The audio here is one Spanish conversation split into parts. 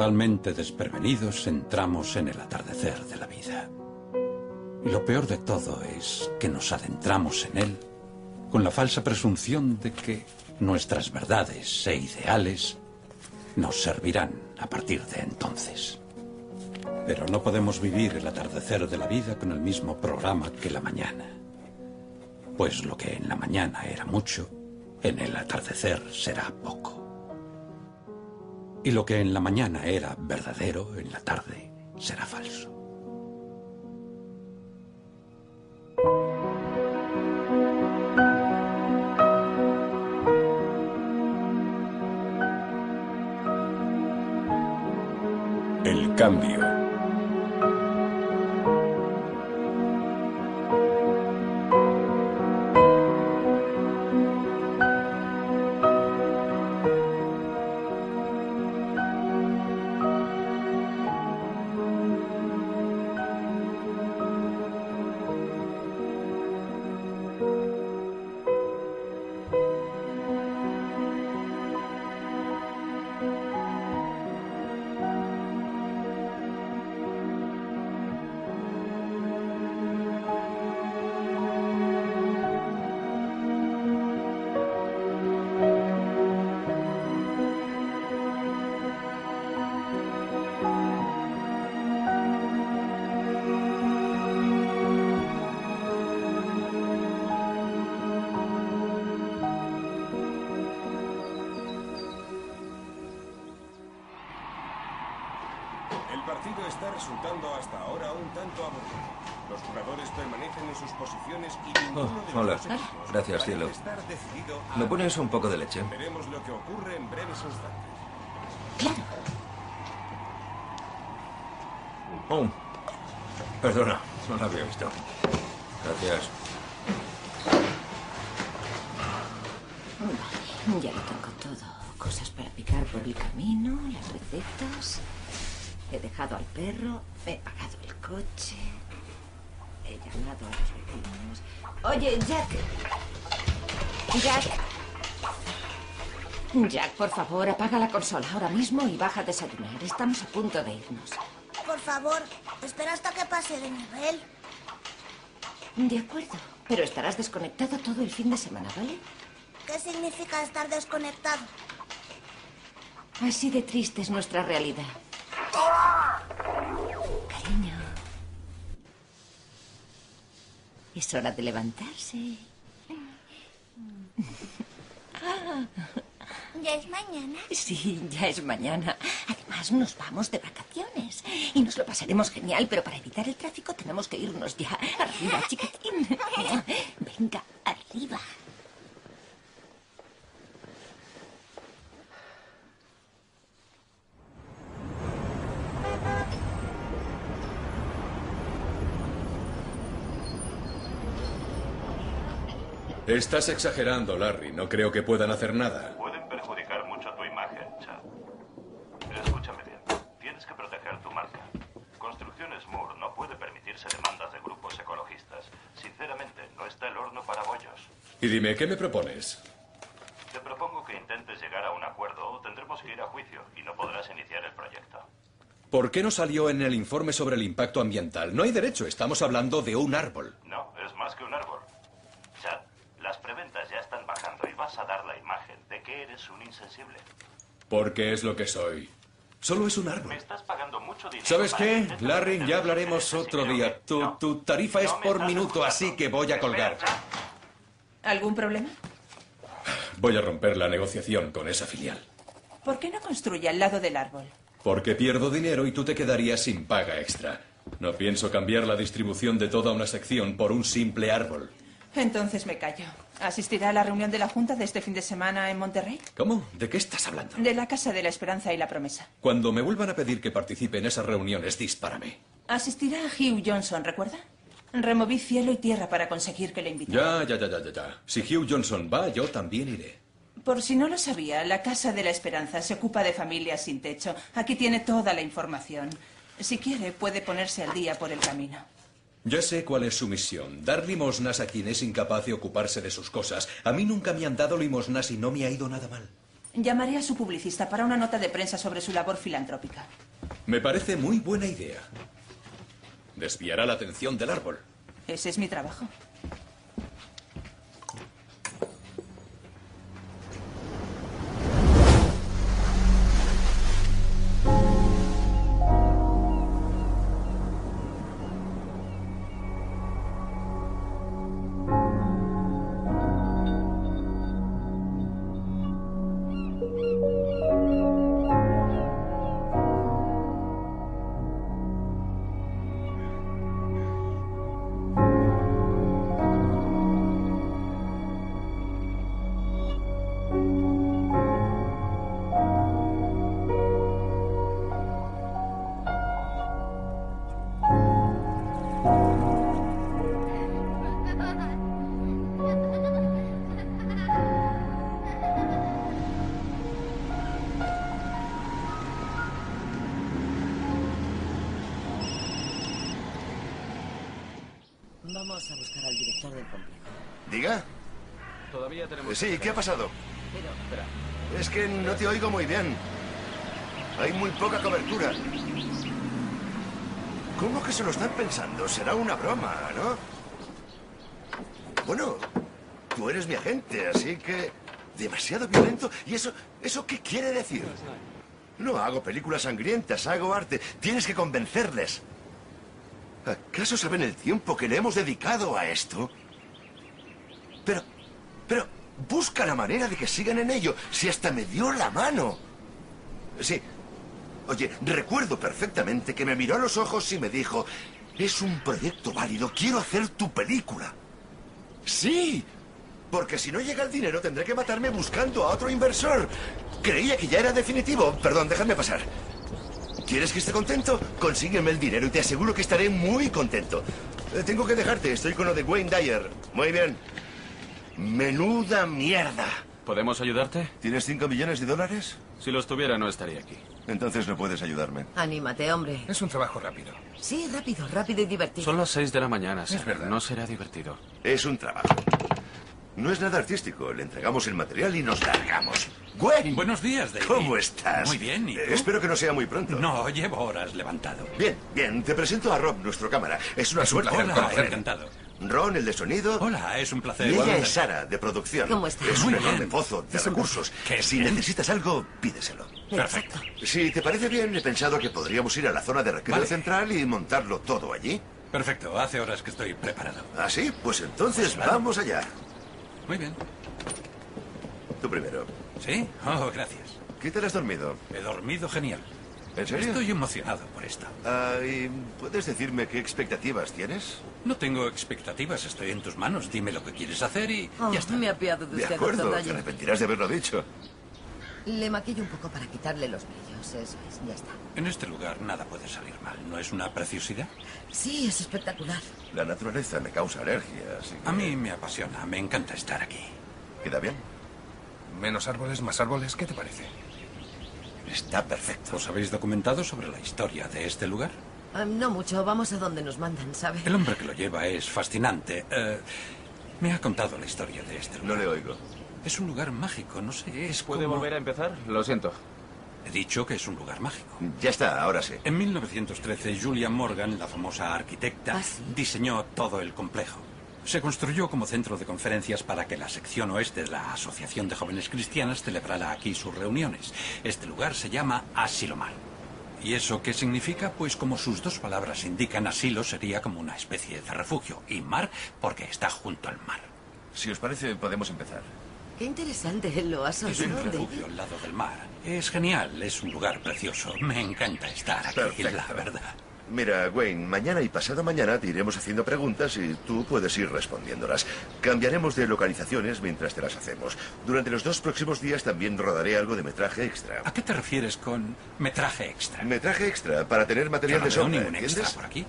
Totalmente desprevenidos entramos en el atardecer de la vida. Y lo peor de todo es que nos adentramos en él con la falsa presunción de que nuestras verdades e ideales nos servirán a partir de entonces. Pero no podemos vivir el atardecer de la vida con el mismo programa que la mañana. Pues lo que en la mañana era mucho, en el atardecer será poco. Y lo que en la mañana era verdadero, en la tarde será falso. ¿Me pones un poco de leche? Veremos lo que ocurre en breves instantes. Oh, perdona, no la había visto. Gracias. Vale, ya lo tengo todo. Cosas para picar por el camino, las recetas. He dejado al perro, he pagado el coche. He llamado a los vecinos. Oye, Jack. Jack. Jack, por favor, apaga la consola ahora mismo y baja a desayunar. Estamos a punto de irnos. Por favor, espera hasta que pase de nivel. De acuerdo, pero estarás desconectado todo el fin de semana, ¿vale? ¿Qué significa estar desconectado? Así de triste es nuestra realidad. Cariño. Es hora de levantarse. ¿Ya es mañana? Sí, ya es mañana. Además, nos vamos de vacaciones. Y nos lo pasaremos genial, pero para evitar el tráfico tenemos que irnos ya. Arriba, chiquitín. Venga, arriba. Estás exagerando, Larry. No creo que puedan hacer nada. Pueden perjudicar mucho tu imagen, Chad. Escúchame bien. Tienes que proteger tu marca. Construcciones Moore no puede permitirse demandas de grupos ecologistas. Sinceramente, no está el horno para bollos. Y dime, ¿qué me propones? Te propongo que intentes llegar a un acuerdo o tendremos que ir a juicio y no podrás iniciar el proyecto. ¿Por qué no salió en el informe sobre el impacto ambiental? No hay derecho, estamos hablando de un árbol. No, es más que un árbol. Chad, las preventas ya están bajando y vas a dar la imagen de que eres un insensible. Porque es lo que soy. Solo es un Me árbol. estás pagando mucho dinero. ¿Sabes qué, Larry? Ya hablaremos otro día. Tu, no. tu tarifa es No me por minuto, así que voy a colgar. ¿Algún problema? Voy a romper la negociación con esa filial. ¿Por qué no construye al lado del árbol? Porque pierdo dinero y tú te quedarías sin paga extra. No pienso cambiar la distribución de toda una sección por un simple árbol. Entonces me callo. ¿Asistirá a la reunión de la Junta de este fin de semana en Monterrey? ¿Cómo? ¿De qué estás hablando? De la Casa de la Esperanza y la Promesa. Cuando me vuelvan a pedir que participe en esas reuniones, dispárame. Asistirá Hugh Johnson, ¿recuerda? Removí cielo y tierra para conseguir que le invitara. Ya, ya, ya, ya, ya, ya. Si Hugh Johnson va, yo también iré. Por si no lo sabía, la Casa de la Esperanza se ocupa de familias sin techo. Aquí tiene toda la información. Si quiere, puede ponerse al día por el camino. Ya sé cuál es su misión. Dar limosnas a quien es incapaz de ocuparse de sus cosas. A mí nunca me han dado limosnas y no me ha ido nada mal. Llamaré a su publicista para una nota de prensa sobre su labor filantrópica. Me parece muy buena idea. Desviará la atención del árbol. Ese es mi trabajo. Vamos a buscar al director del complejo. ¿Diga? Todavía tenemos... Sí, ¿qué ha pasado? Pero, Es que no te oigo muy bien. Hay muy poca cobertura. ¿Cómo que se lo están pensando? Será una broma, ¿no? Bueno, tú eres mi agente, así que... Demasiado violento. ¿Y eso, eso qué quiere decir? No hago películas sangrientas, hago arte. Tienes que convencerles. ¿Acaso saben el tiempo que le hemos dedicado a esto? Pero, pero, busca la manera de que sigan en ello, si hasta me dio la mano. Sí. Oye, recuerdo perfectamente que me miró a los ojos y me dijo, es un proyecto válido, quiero hacer tu película. Sí, porque si no llega el dinero tendré que matarme buscando a otro inversor. Creía que ya era definitivo. Perdón, déjame pasar. ¿Quieres que esté contento? Consígueme el dinero y te aseguro que estaré muy contento. Eh, tengo que dejarte, estoy con lo de Wayne Dyer. Muy bien. Menuda mierda. ¿Podemos ayudarte? ¿Tienes cinco millones de dólares? Si los tuviera, no estaría aquí. Entonces no puedes ayudarme. anímate, hombre. Es un trabajo rápido. Sí, rápido, rápido y divertido. Son las seis de la mañana, Es Sam. verdad. No será divertido. Es un trabajo. No es nada artístico. Le entregamos el material y nos largamos. Gwen, Buenos días, David. ¿cómo estás? Muy bien, ¿y tú? Eh, espero que no sea muy pronto. No, llevo horas levantado. Bien, bien. Te presento a Rob, nuestro cámara. Es una suerte Hola, encantado. Ron, el de sonido. Hola, es un placer. Y ella es Sara, de producción. ¿Cómo estás? Es Muy un enorme bien. pozo de recursos. Qué Si bien. necesitas algo, pídeselo. Perfecto. Si te parece bien, he pensado que podríamos ir a la zona de recreo Vale. central y montarlo todo allí. Perfecto, hace horas que estoy preparado. ¿Ah, sí? Pues entonces vamos allá. Muy bien. Tú primero. ¿Sí? Oh, gracias. ¿Qué tal has dormido? He dormido genial. ¿En serio? Estoy emocionado por esto. Ah, ¿y ¿Puedes decirme qué expectativas tienes? No tengo expectativas, estoy en tus manos. Dime lo que quieres hacer y Oh, ya está. me apiado de De usted, acuerdo, doctor te arrepentirás de haberlo dicho. Le maquillo un poco para quitarle los brillos, eso es, ya está. En este lugar nada puede salir mal. ¿No es una preciosidad? Sí, es espectacular. La naturaleza me causa alergia, así que... A mí me apasiona, me encanta estar aquí. ¿Queda bien? Menos árboles, más árboles, ¿qué te parece? Está perfecto. ¿Os habéis documentado sobre la historia de este lugar? Ah, no mucho, vamos a donde nos mandan, ¿sabe? El hombre que lo lleva es fascinante. Eh, me ha contado la historia de este No lugar. le oigo. Es un lugar mágico, no sé, es ¿Puede como... volver a empezar? Lo siento. He dicho que es un lugar mágico. Ya está, ahora sí. En 1913, Julia Morgan, la famosa arquitecta, Ah, sí. diseñó todo el complejo. Se construyó como centro de conferencias para que la sección oeste de la Asociación de Jóvenes Cristianas celebrara aquí sus reuniones. Este lugar se llama Asilomar. ¿Y eso qué significa? Pues como sus dos palabras indican, asilo sería como una especie de refugio y mar porque está junto al mar. Si os parece, podemos empezar. Qué interesante, ¿lo has Es un refugio al lado del mar. Es genial, es un lugar precioso. Me encanta estar aquí, Perfecto. la verdad. Mira, Wayne, mañana y pasado mañana te iremos haciendo preguntas y tú puedes ir respondiéndolas. Cambiaremos de localizaciones mientras te las hacemos. Durante los dos próximos días también rodaré algo de metraje extra. ¿A qué te refieres con metraje extra? Metraje extra para tener Yo material no de veo sombra, ningún extra ¿entiendes? por aquí.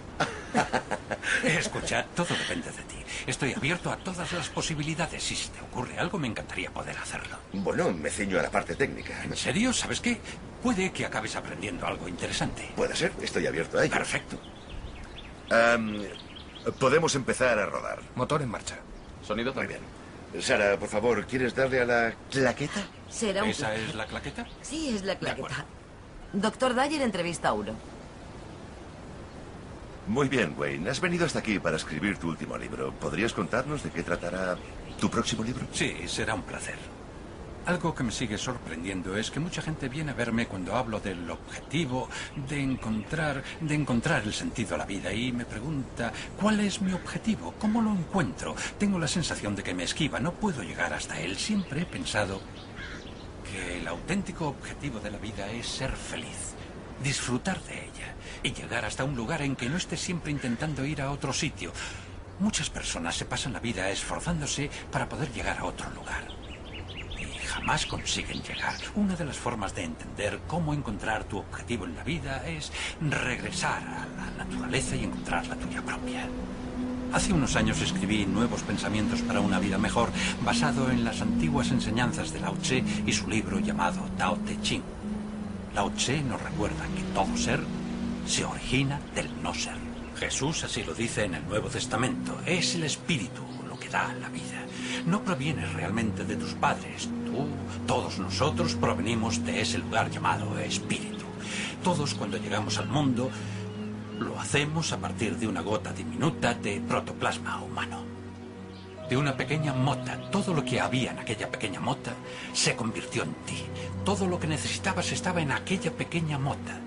Escucha, todo depende de ti. Estoy abierto a todas las posibilidades y si te ocurre algo me encantaría poder hacerlo. Bueno, me ciño a la parte técnica. ¿En serio? ¿Sabes qué? Puede que acabes aprendiendo algo interesante. Puede ser, estoy abierto a ello. Perfecto. Podemos empezar a rodar. Motor en marcha. Sonido Muy también. bien. Sara, por favor, ¿quieres darle a la claqueta? Será un ¿Esa es la claqueta? Sí, es la claqueta. Doctor Dyer entrevista a uno. Muy bien, Wayne. Has venido hasta aquí para escribir tu último libro. ¿Podrías contarnos de qué tratará tu próximo libro? Sí, será un placer. Algo que me sigue sorprendiendo es que mucha gente viene a verme cuando hablo del objetivo de encontrar, de encontrar el sentido a la vida y me pregunta cuál es mi objetivo, cómo lo encuentro. Tengo la sensación de que me esquiva, no puedo llegar hasta él. Siempre he pensado que el auténtico objetivo de la vida es ser feliz, disfrutar de ella y llegar hasta un lugar en que no esté siempre intentando ir a otro sitio. Muchas personas se pasan la vida esforzándose para poder llegar a otro lugar y jamás consiguen llegar. Una de las formas de entender cómo encontrar tu objetivo en la vida es regresar a la naturaleza y encontrar la tuya propia. Hace unos años escribí Nuevos Pensamientos para una Vida Mejor, basado en las antiguas enseñanzas de Lao Tse y su libro llamado Tao Te Ching. Lao Tse nos recuerda que todo ser se origina del no ser. Jesús así lo dice en el Nuevo Testamento. Es el espíritu lo que da la vida. No provienes realmente de tus padres. Tú, todos nosotros provenimos de ese lugar llamado espíritu. Todos cuando llegamos al mundo lo hacemos a partir de una gota diminuta de protoplasma humano. De una pequeña mota. Todo lo que había en aquella pequeña mota se convirtió en ti. Todo lo que necesitabas estaba en aquella pequeña mota.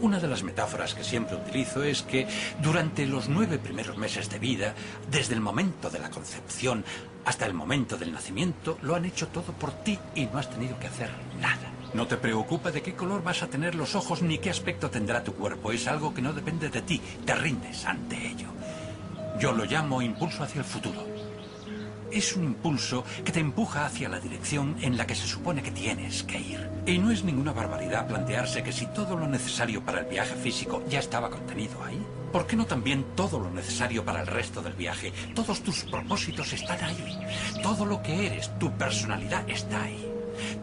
Una de las metáforas que siempre utilizo es que durante los nueve primeros meses de vida, desde el momento de la concepción hasta el momento del nacimiento, lo han hecho todo por ti y no has tenido que hacer nada. No te preocupa de qué color vas a tener los ojos ni qué aspecto tendrá tu cuerpo. Es algo que no depende de ti. Te rindes ante ello. Yo lo llamo impulso hacia el futuro. Es un impulso que te empuja hacia la dirección en la que se supone que tienes que ir. Y no es ninguna barbaridad plantearse que si todo lo necesario para el viaje físico ya estaba contenido ahí, ¿por qué no también todo lo necesario para el resto del viaje? Todos tus propósitos están ahí. Todo lo que eres, tu personalidad está ahí.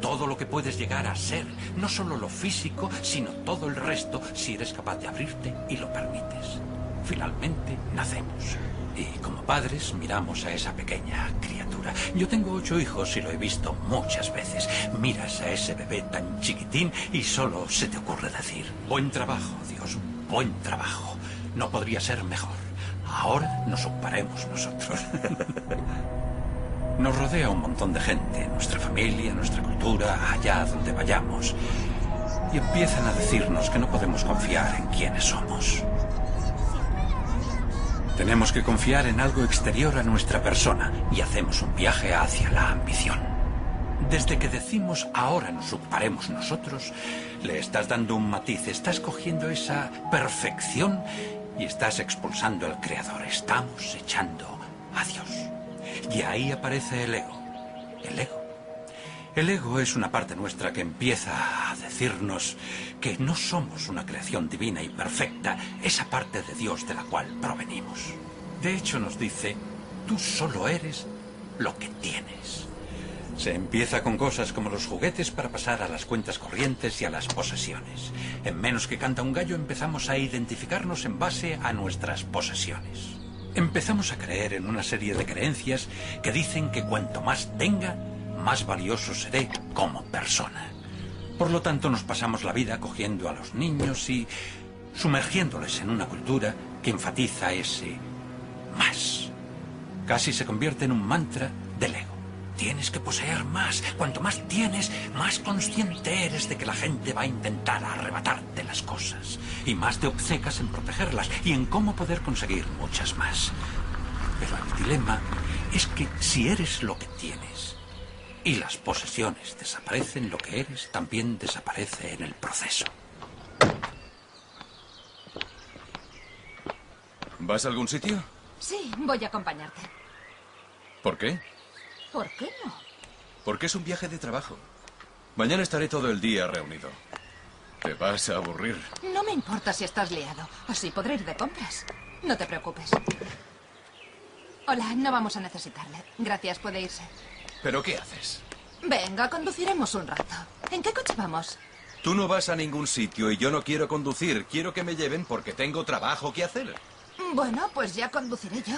Todo lo que puedes llegar a ser, no solo lo físico, sino todo el resto, si eres capaz de abrirte y lo permites. Finalmente, nacemos. Y como padres miramos a esa pequeña criatura. Yo tengo ocho hijos y lo he visto muchas veces. Miras a ese bebé tan chiquitín y solo se te ocurre decir, buen trabajo, Dios, buen trabajo. No podría ser mejor. Ahora nos ocuparemos nosotros. Nos rodea un montón de gente, nuestra familia, nuestra cultura, allá donde vayamos. Y empiezan a decirnos que no podemos confiar en quienes somos. Tenemos que confiar en algo exterior a nuestra persona y hacemos un viaje hacia la ambición. Desde que decimos ahora nos ocuparemos nosotros, le estás dando un matiz, estás cogiendo esa perfección y estás expulsando al Creador. Estamos echando a Dios. Y ahí aparece el ego. El ego. El ego es una parte nuestra que empieza a decirnos que no somos una creación divina y perfecta, esa parte de Dios de la cual provenimos. De hecho nos dice, tú solo eres lo que tienes. Se empieza con cosas como los juguetes para pasar a las cuentas corrientes y a las posesiones. En menos que canta un gallo empezamos a identificarnos en base a nuestras posesiones. Empezamos a creer en una serie de creencias que dicen que cuanto más tenga, más valioso seré como persona. Por lo tanto, nos pasamos la vida cogiendo a los niños y sumergiéndoles en una cultura que enfatiza ese más. Casi se convierte en un mantra del ego. Tienes que poseer más. Cuanto más tienes, más consciente eres de que la gente va a intentar arrebatarte las cosas. Y más te obcecas en protegerlas y en cómo poder conseguir muchas más. Pero el dilema es que si eres lo que tienes y las posesiones desaparecen, lo que eres también desaparece en el proceso. ¿Vas a algún sitio? Sí, voy a acompañarte. ¿Por qué? ¿Por qué no? Porque es un viaje de trabajo. Mañana estaré todo el día reunido. Te vas a aburrir. No me importa si estás liado. Así podré ir de compras. No te preocupes. Hola, no vamos a necesitarle. Gracias, puede irse. ¿Pero qué haces? Venga, conduciremos un rato. ¿En qué coche vamos? Tú no vas a ningún sitio y yo no quiero conducir. Quiero que me lleven porque tengo trabajo que hacer. Bueno, pues ya conduciré yo.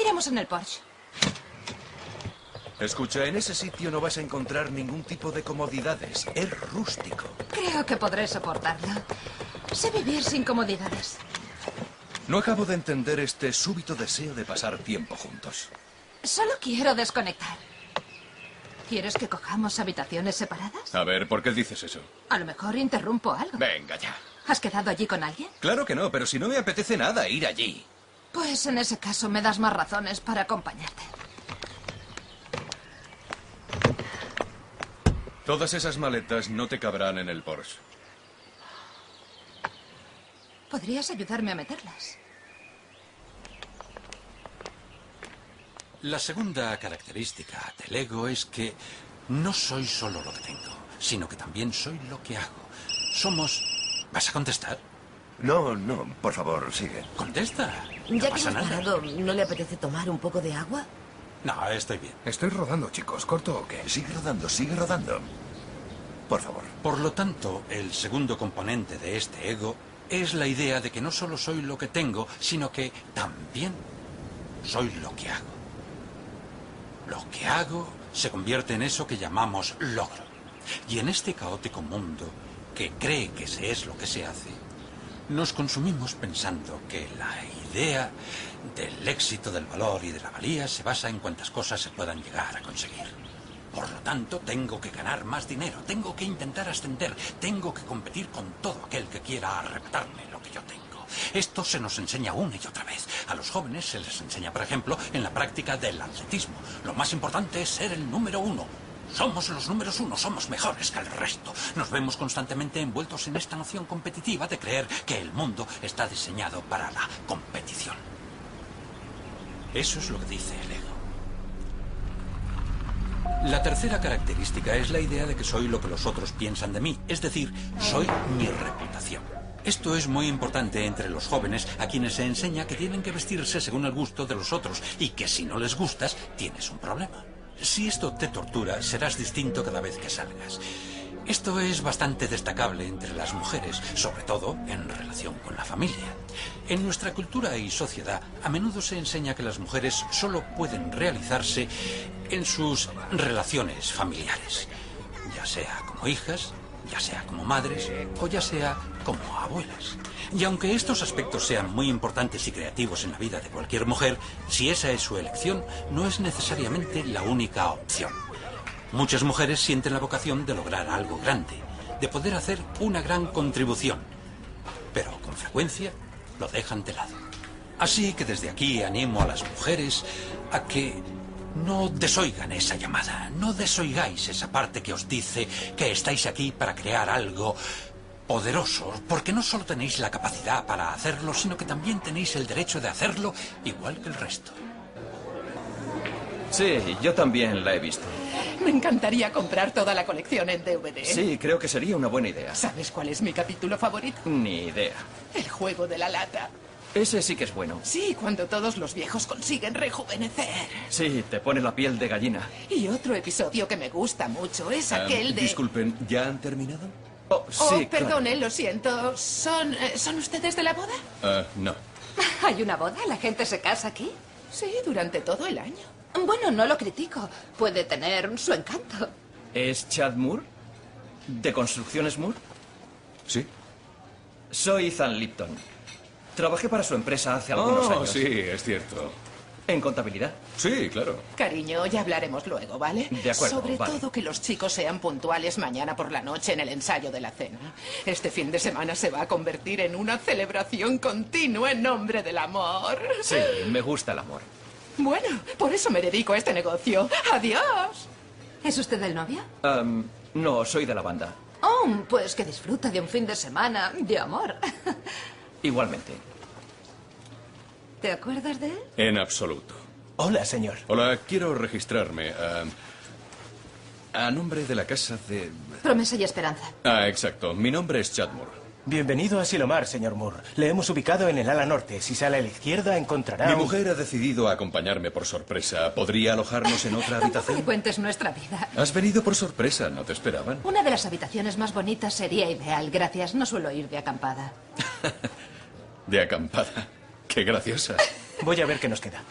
Iremos en el Porsche. Escucha, en ese sitio no vas a encontrar ningún tipo de comodidades. Es rústico. Creo que podré soportarlo. Sé vivir sin comodidades. No acabo de entender este súbito deseo de pasar tiempo juntos. Solo quiero desconectar. ¿Quieres que cojamos habitaciones separadas? A ver, ¿por qué dices eso? A lo mejor interrumpo algo. Venga ya. ¿Has quedado allí con alguien? Claro que no, pero si no me apetece nada ir allí. Pues en ese caso me das más razones para acompañarte. Todas esas maletas no te cabrán en el Porsche. ¿Podrías ayudarme a meterlas? La segunda característica del ego es que no soy solo lo que tengo, sino que también soy lo que hago. Somos... ¿Vas a contestar? No, no, por favor, sigue. Contesta. Ya no que pasa hemos nada. parado, ¿no le apetece tomar un poco de agua? No, estoy bien. Estoy rodando, chicos. ¿Corto o qué? Sigue rodando, sigue rodando. Por favor. Por lo tanto, el segundo componente de este ego es la idea de que no solo soy lo que tengo, sino que también soy lo que hago. Lo que hago se convierte en eso que llamamos logro. Y en este caótico mundo que cree que se es lo que se hace, nos consumimos pensando que la idea del éxito, del valor y de la valía se basa en cuantas cosas se puedan llegar a conseguir. Por lo tanto, tengo que ganar más dinero, tengo que intentar ascender, tengo que competir con todo aquel que quiera arrebatarme lo que yo tengo. Esto se nos enseña una y otra vez. A los jóvenes se les enseña, por ejemplo, en la práctica del atletismo. Lo más importante es ser el número uno. Somos los números uno, somos mejores que el resto. Nos vemos constantemente envueltos en esta noción competitiva de creer que el mundo está diseñado para la competición. Eso es lo que dice el ego. La tercera característica es la idea de que soy lo que los otros piensan de mí, es decir, soy mi reputación. Esto es muy importante entre los jóvenes a quienes se enseña que tienen que vestirse según el gusto de los otros y que si no les gustas tienes un problema. Si esto te tortura, serás distinto cada vez que salgas. Esto es bastante destacable entre las mujeres, sobre todo en relación con la familia. En nuestra cultura y sociedad, a menudo se enseña que las mujeres solo pueden realizarse en sus relaciones familiares, ya sea como hijas, ya sea como madres o ya sea como abuelas. Y aunque estos aspectos sean muy importantes y creativos en la vida de cualquier mujer, si esa es su elección, no es necesariamente la única opción. Muchas mujeres sienten la vocación de lograr algo grande, de poder hacer una gran contribución, pero con frecuencia lo dejan de lado. Así que desde aquí animo a las mujeres a que no desoigan esa llamada, no desoigáis esa parte que os dice que estáis aquí para crear algo poderoso, porque no solo tenéis la capacidad para hacerlo, sino que también tenéis el derecho de hacerlo igual que el resto. Sí, yo también la he visto. Me encantaría comprar toda la colección en DVD. Sí, creo que sería una buena idea. ¿Sabes cuál es mi capítulo favorito? Ni idea. El juego de la lata. Ese sí que es bueno. Sí, cuando todos los viejos consiguen rejuvenecer. Sí, te pone la piel de gallina. Y otro episodio que me gusta mucho es Ah, aquel de... Disculpen, ¿ya han terminado? Oh, oh, perdone, lo siento. ¿Son, eh, ¿Son ustedes de la boda? Ah, no. ¿Hay una boda? ¿La gente se casa aquí? Sí, durante todo el año. Bueno, no lo critico. Puede tener su encanto. ¿Es Chad Moore? ¿De Construcciones Moore? Sí. Soy Ethan Lipton. Trabajé para su empresa hace algunos Oh, años. sí, es cierto. ¿En contabilidad? Sí, claro. Cariño, ya hablaremos luego, ¿vale? De acuerdo, Sobre vale. todo que los chicos sean puntuales mañana por la noche en el ensayo de la cena. Este fin de semana se va a convertir en una celebración continua en nombre del amor. Sí, me gusta el amor. Bueno, por eso me dedico a este negocio. ¡Adiós! ¿Es usted el novio? No, soy de la banda. Oh, pues que disfruta de un fin de semana de amor. Igualmente. ¿Te acuerdas de él? En absoluto. Hola, señor. Hola, quiero registrarme ah, a nombre de la casa de... Promesa y esperanza. Ah, exacto. Mi nombre es Chad Moore. Bienvenido a Silomar, señor Moore. Le hemos ubicado en el ala norte. Si sale a la izquierda, encontrará. Mi un- mujer ha decidido acompañarme por sorpresa. ¿Podría alojarnos en otra Tampoco habitación? le cuentes nuestra vida. Has venido por sorpresa, ¿no te esperaban? Una de las habitaciones más bonitas sería ideal. Gracias, no suelo ir de acampada. De acampada. Qué graciosa. Voy a ver qué nos queda.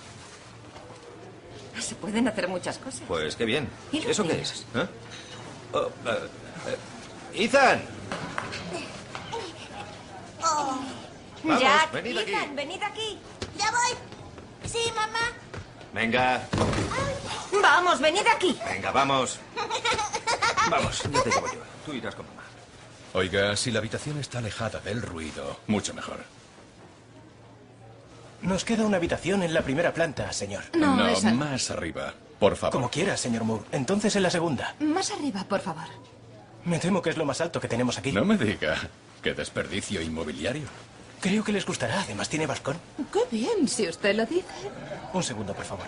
se pueden hacer muchas cosas. Pues qué bien. ¿Y los ¿Eso qué es? ¿Eh? Oh, eh, eh, Ethan. Oh. Vamos, Jack, venid aquí. Ethan, venid aquí. Ya voy. Sí, mamá. Venga, Vamos, venid aquí. venga, vamos. Vamos, ya te llevo yo. Tú irás con mamá. Oiga, si la habitación está alejada del ruido, mucho mejor. Nos queda una habitación en la primera planta, señor. No, esa- más arriba, por favor. Como quiera, señor Moore. Entonces en la segunda. Más arriba, por favor. Me temo que es lo más alto que tenemos aquí. No me diga. Qué desperdicio inmobiliario. Creo que les gustará. Además, tiene balcón. Qué bien, si usted lo dice. Un segundo, por favor.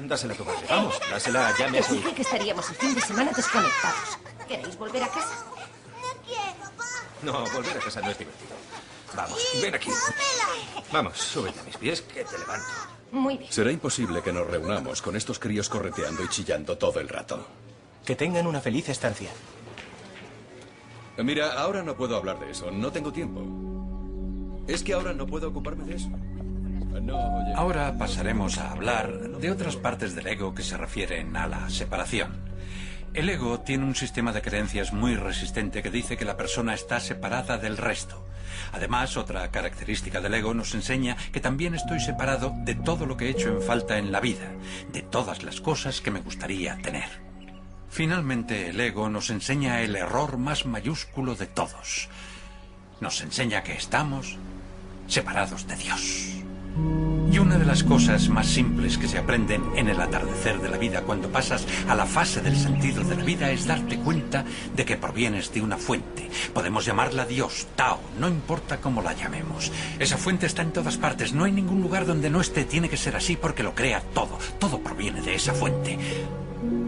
Dásela a tu madre. Vamos, dásela, ya me dije que estaríamos el fin de semana desconectados. ¿Queréis volver a casa? No, volver a casa no es divertido. Vamos, ven aquí. Vamos, súbete a mis pies que te levanto. Muy bien. Será imposible que nos reunamos con estos críos correteando y chillando todo el rato. Que tengan una feliz estancia. Mira, ahora no puedo hablar de eso. No tengo tiempo. Es que ahora no puedo ocuparme de eso. No, oye. Ahora pasaremos a hablar de otras partes del ego que se refieren a la separación. El ego tiene un sistema de creencias muy resistente que dice que la persona está separada del resto. Además, otra característica del ego nos enseña que también estoy separado de todo lo que he hecho en falta en la vida, de todas las cosas que me gustaría tener. Finalmente, el ego nos enseña el error más mayúsculo de todos. Nos enseña que estamos separados de Dios. Y una de las cosas más simples que se aprenden en el atardecer de la vida cuando pasas a la fase del sentido de la vida es darte cuenta de que provienes de una fuente. Podemos llamarla Dios, Tao, no importa cómo la llamemos. Esa fuente está en todas partes, no hay ningún lugar donde no esté, tiene que ser así porque lo crea todo, todo proviene de esa fuente.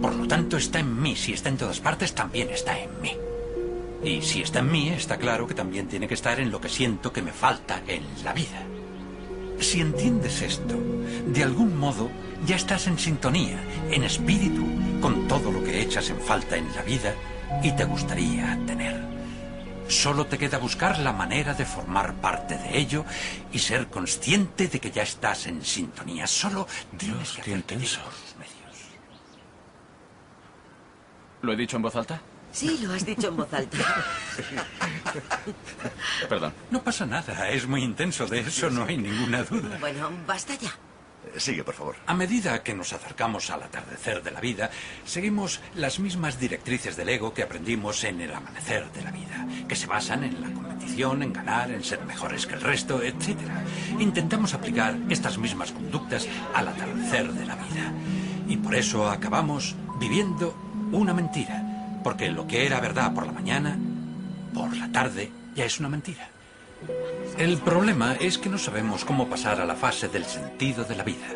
Por lo tanto, está en mí, si está en todas partes, también está en mí. Y si está en mí, está claro que también tiene que estar en lo que siento que me falta en la vida. Si entiendes esto, de algún modo ya estás en sintonía, en espíritu, con todo lo que echas en falta en la vida y te gustaría tener. Solo te queda buscar la manera de formar parte de ello y ser consciente de que ya estás en sintonía. Solo tienes que qué intenso. medios. ¿Lo he dicho en voz alta? Sí, lo has dicho en voz alta. Perdón. No pasa nada, es muy intenso, de eso no hay ninguna duda. Bueno, basta ya. Sigue, por favor. A medida que nos acercamos al atardecer de la vida, seguimos las mismas directrices del ego que aprendimos en el amanecer de la vida, que se basan en la competición, en ganar, en ser mejores que el resto, etc. Intentamos aplicar estas mismas conductas al atardecer de la vida. Y por eso acabamos viviendo una mentira, porque lo que era verdad por la mañana, por la tarde, ya es una mentira. El problema es que no sabemos cómo pasar a la fase del sentido de la vida.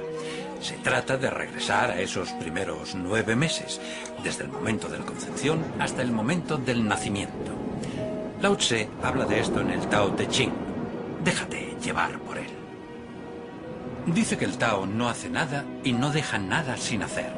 Se trata de regresar a esos primeros nueve meses, desde el momento de la concepción hasta el momento del nacimiento. Lao Tse habla de esto en el Tao Te Ching. Déjate llevar por él. Dice que el Tao no hace nada y no deja nada sin hacer.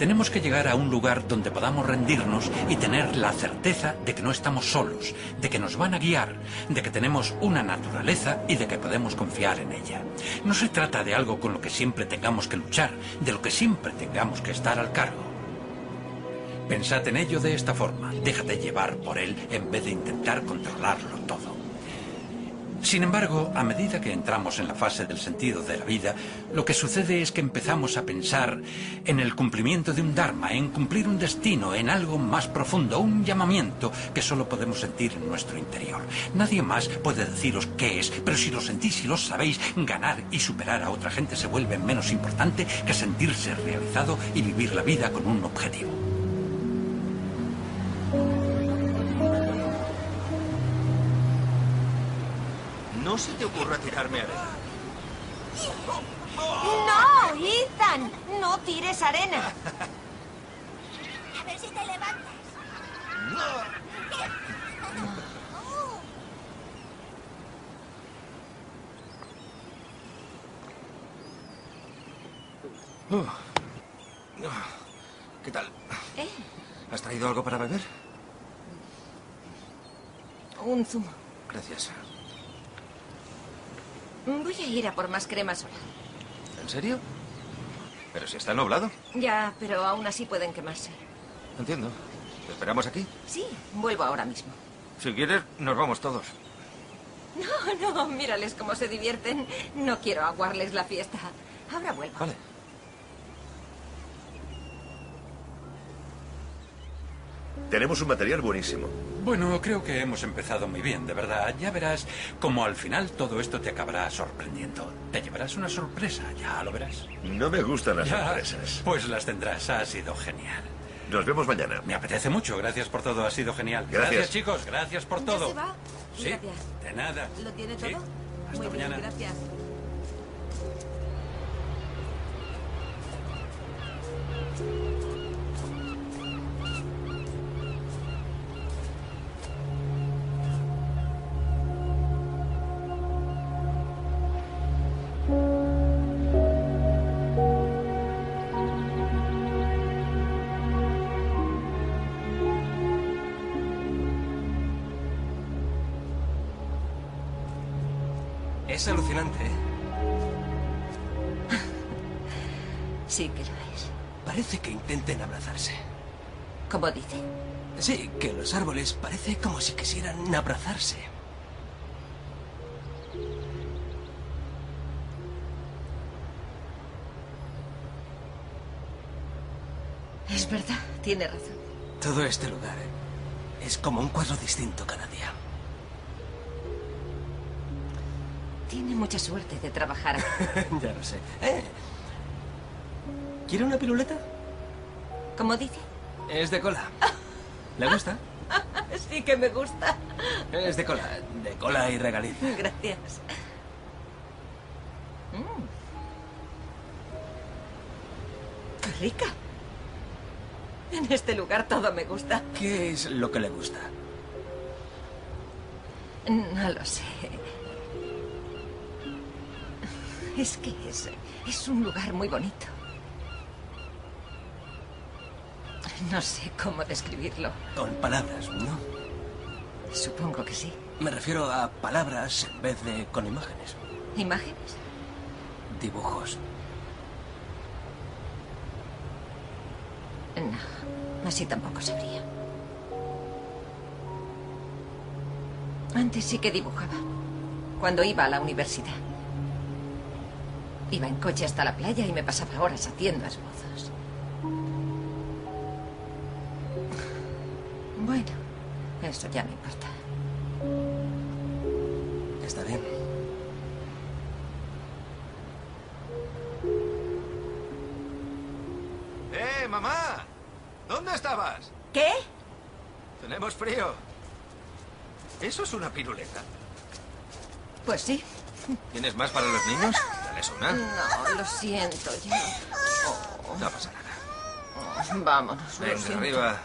Tenemos que llegar a un lugar donde podamos rendirnos y tener la certeza de que no estamos solos, de que nos van a guiar, de que tenemos una naturaleza y de que podemos confiar en ella. No se trata de algo con lo que siempre tengamos que luchar, de lo que siempre tengamos que estar al cargo. Pensad en ello de esta forma, déjate llevar por él en vez de intentar controlarlo todo. Sin embargo, a medida que entramos en la fase del sentido de la vida, lo que sucede es que empezamos a pensar en el cumplimiento de un Dharma, en cumplir un destino, en algo más profundo, un llamamiento que solo podemos sentir en nuestro interior. Nadie más puede deciros qué es, pero si lo sentís y lo sabéis, ganar y superar a otra gente se vuelve menos importante que sentirse realizado y vivir la vida con un objetivo. Se te ocurra tirarme arena. ¡No, Ethan! ¡No tires arena! A ver si te levantas. Uh. ¿Qué tal? ¿Eh? ¿Has traído algo para beber? Un zumo. Gracias. Voy a ir a por más crema sola. ¿En serio? Pero si está nublado. Ya, pero aún así pueden quemarse. Entiendo. ¿Te esperamos aquí? Sí, vuelvo ahora mismo. Si quieres, nos vamos todos. No, no, mírales cómo se divierten. No quiero aguarles la fiesta. Ahora vuelvo. Vale. Tenemos un material buenísimo. Bueno, creo que hemos empezado muy bien, de verdad. Ya verás como al final todo esto te acabará sorprendiendo. Te llevarás una sorpresa, ya lo verás. No me gustan las Ya, sorpresas. Pues las tendrás, ha sido genial. Nos vemos mañana. Me apetece mucho, gracias por todo, ha sido genial. Gracias. chicos, gracias por ¿Ya todo. se va? Sí, Gracias. de nada. ¿Lo tiene Sí. todo? Hasta Muy bien, mañana. gracias. Es árboles parece como si quisieran abrazarse. Es verdad, tiene razón. Todo este lugar ¿eh? es como un cuadro distinto cada día. Tiene mucha suerte de trabajar ya lo sé. ¿Eh? ¿Quiere una piruleta? ¿Cómo dice? Es de cola. ¿Le gusta? Sí que me gusta. Es de cola. De cola y regaliz. Gracias. Mm. Qué rica. En este lugar todo me gusta. ¿Qué es lo que le gusta? No lo sé. Es que es, es un lugar muy bonito. No sé cómo describirlo. Con palabras, ¿no? Supongo que sí. Me refiero a palabras en vez de con imágenes. ¿Imágenes? Dibujos. No, así tampoco sabría. Antes sí que dibujaba. Cuando iba a la universidad. Iba en coche hasta la playa y me pasaba horas haciendo esbozos. Bueno, eso ya no importa. Está bien. ¡Eh, mamá! ¿Dónde estabas? ¿Qué? Tenemos frío. ¿Eso es una piruleta? Pues sí. ¿Tienes más para los niños? Dales una. No, lo siento, ya. No pasa nada. Vámonos. Venga, siento. arriba.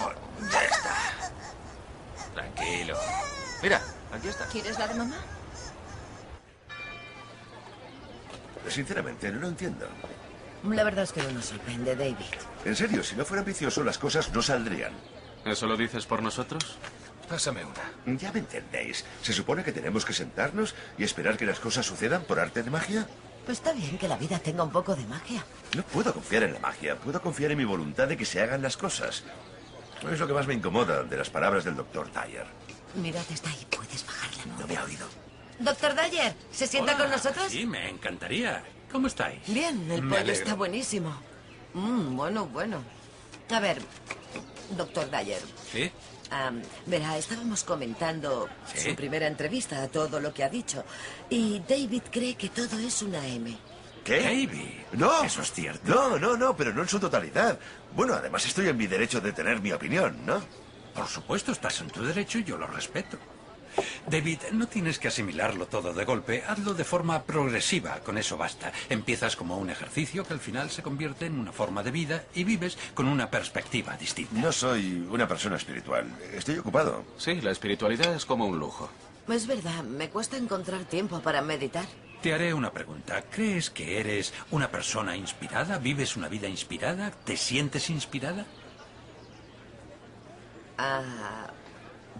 Oh, ya está. Tranquilo. Mira, aquí está. ¿Quieres la de mamá? Sinceramente, no lo entiendo. La verdad es que no nos sorprende, David. En serio, si no fuera ambicioso, las cosas no saldrían. ¿Eso lo dices por nosotros? Pásame una. Ya me entendéis. ¿Se supone que tenemos que sentarnos y esperar que las cosas sucedan por arte de magia? Pues está bien que la vida tenga un poco de magia. No puedo confiar en la magia. Puedo confiar en mi voluntad de que se hagan las cosas. Es lo que más me incomoda de las palabras del doctor Dyer. Mirad, está ahí. Puedes bajarla. No me ha oído. Doctor Dyer, ¿se sienta Hola. con nosotros? Sí, me encantaría. ¿Cómo estáis? Bien, el pollo está buenísimo. Mm, bueno, bueno. A ver, doctor Dyer. ¿Sí? verá, estábamos comentando Sí. su primera entrevista, todo lo que ha dicho. Y David cree que todo es una M. ¿Qué? David. No. Eso es cierto. No, no, no, pero no en su totalidad. Bueno, además estoy en mi derecho de tener mi opinión, ¿no? Por supuesto, estás en tu derecho y yo lo respeto. David, no tienes que asimilarlo todo de golpe, hazlo de forma progresiva, con eso basta. Empiezas como un ejercicio que al final se convierte en una forma de vida y vives con una perspectiva distinta. No soy una persona espiritual. Estoy ocupado. Sí, la espiritualidad es como un lujo. Es verdad, me cuesta encontrar tiempo para meditar. Te haré una pregunta. ¿Crees que eres una persona inspirada? ¿Vives una vida inspirada? ¿Te sientes inspirada? Ah,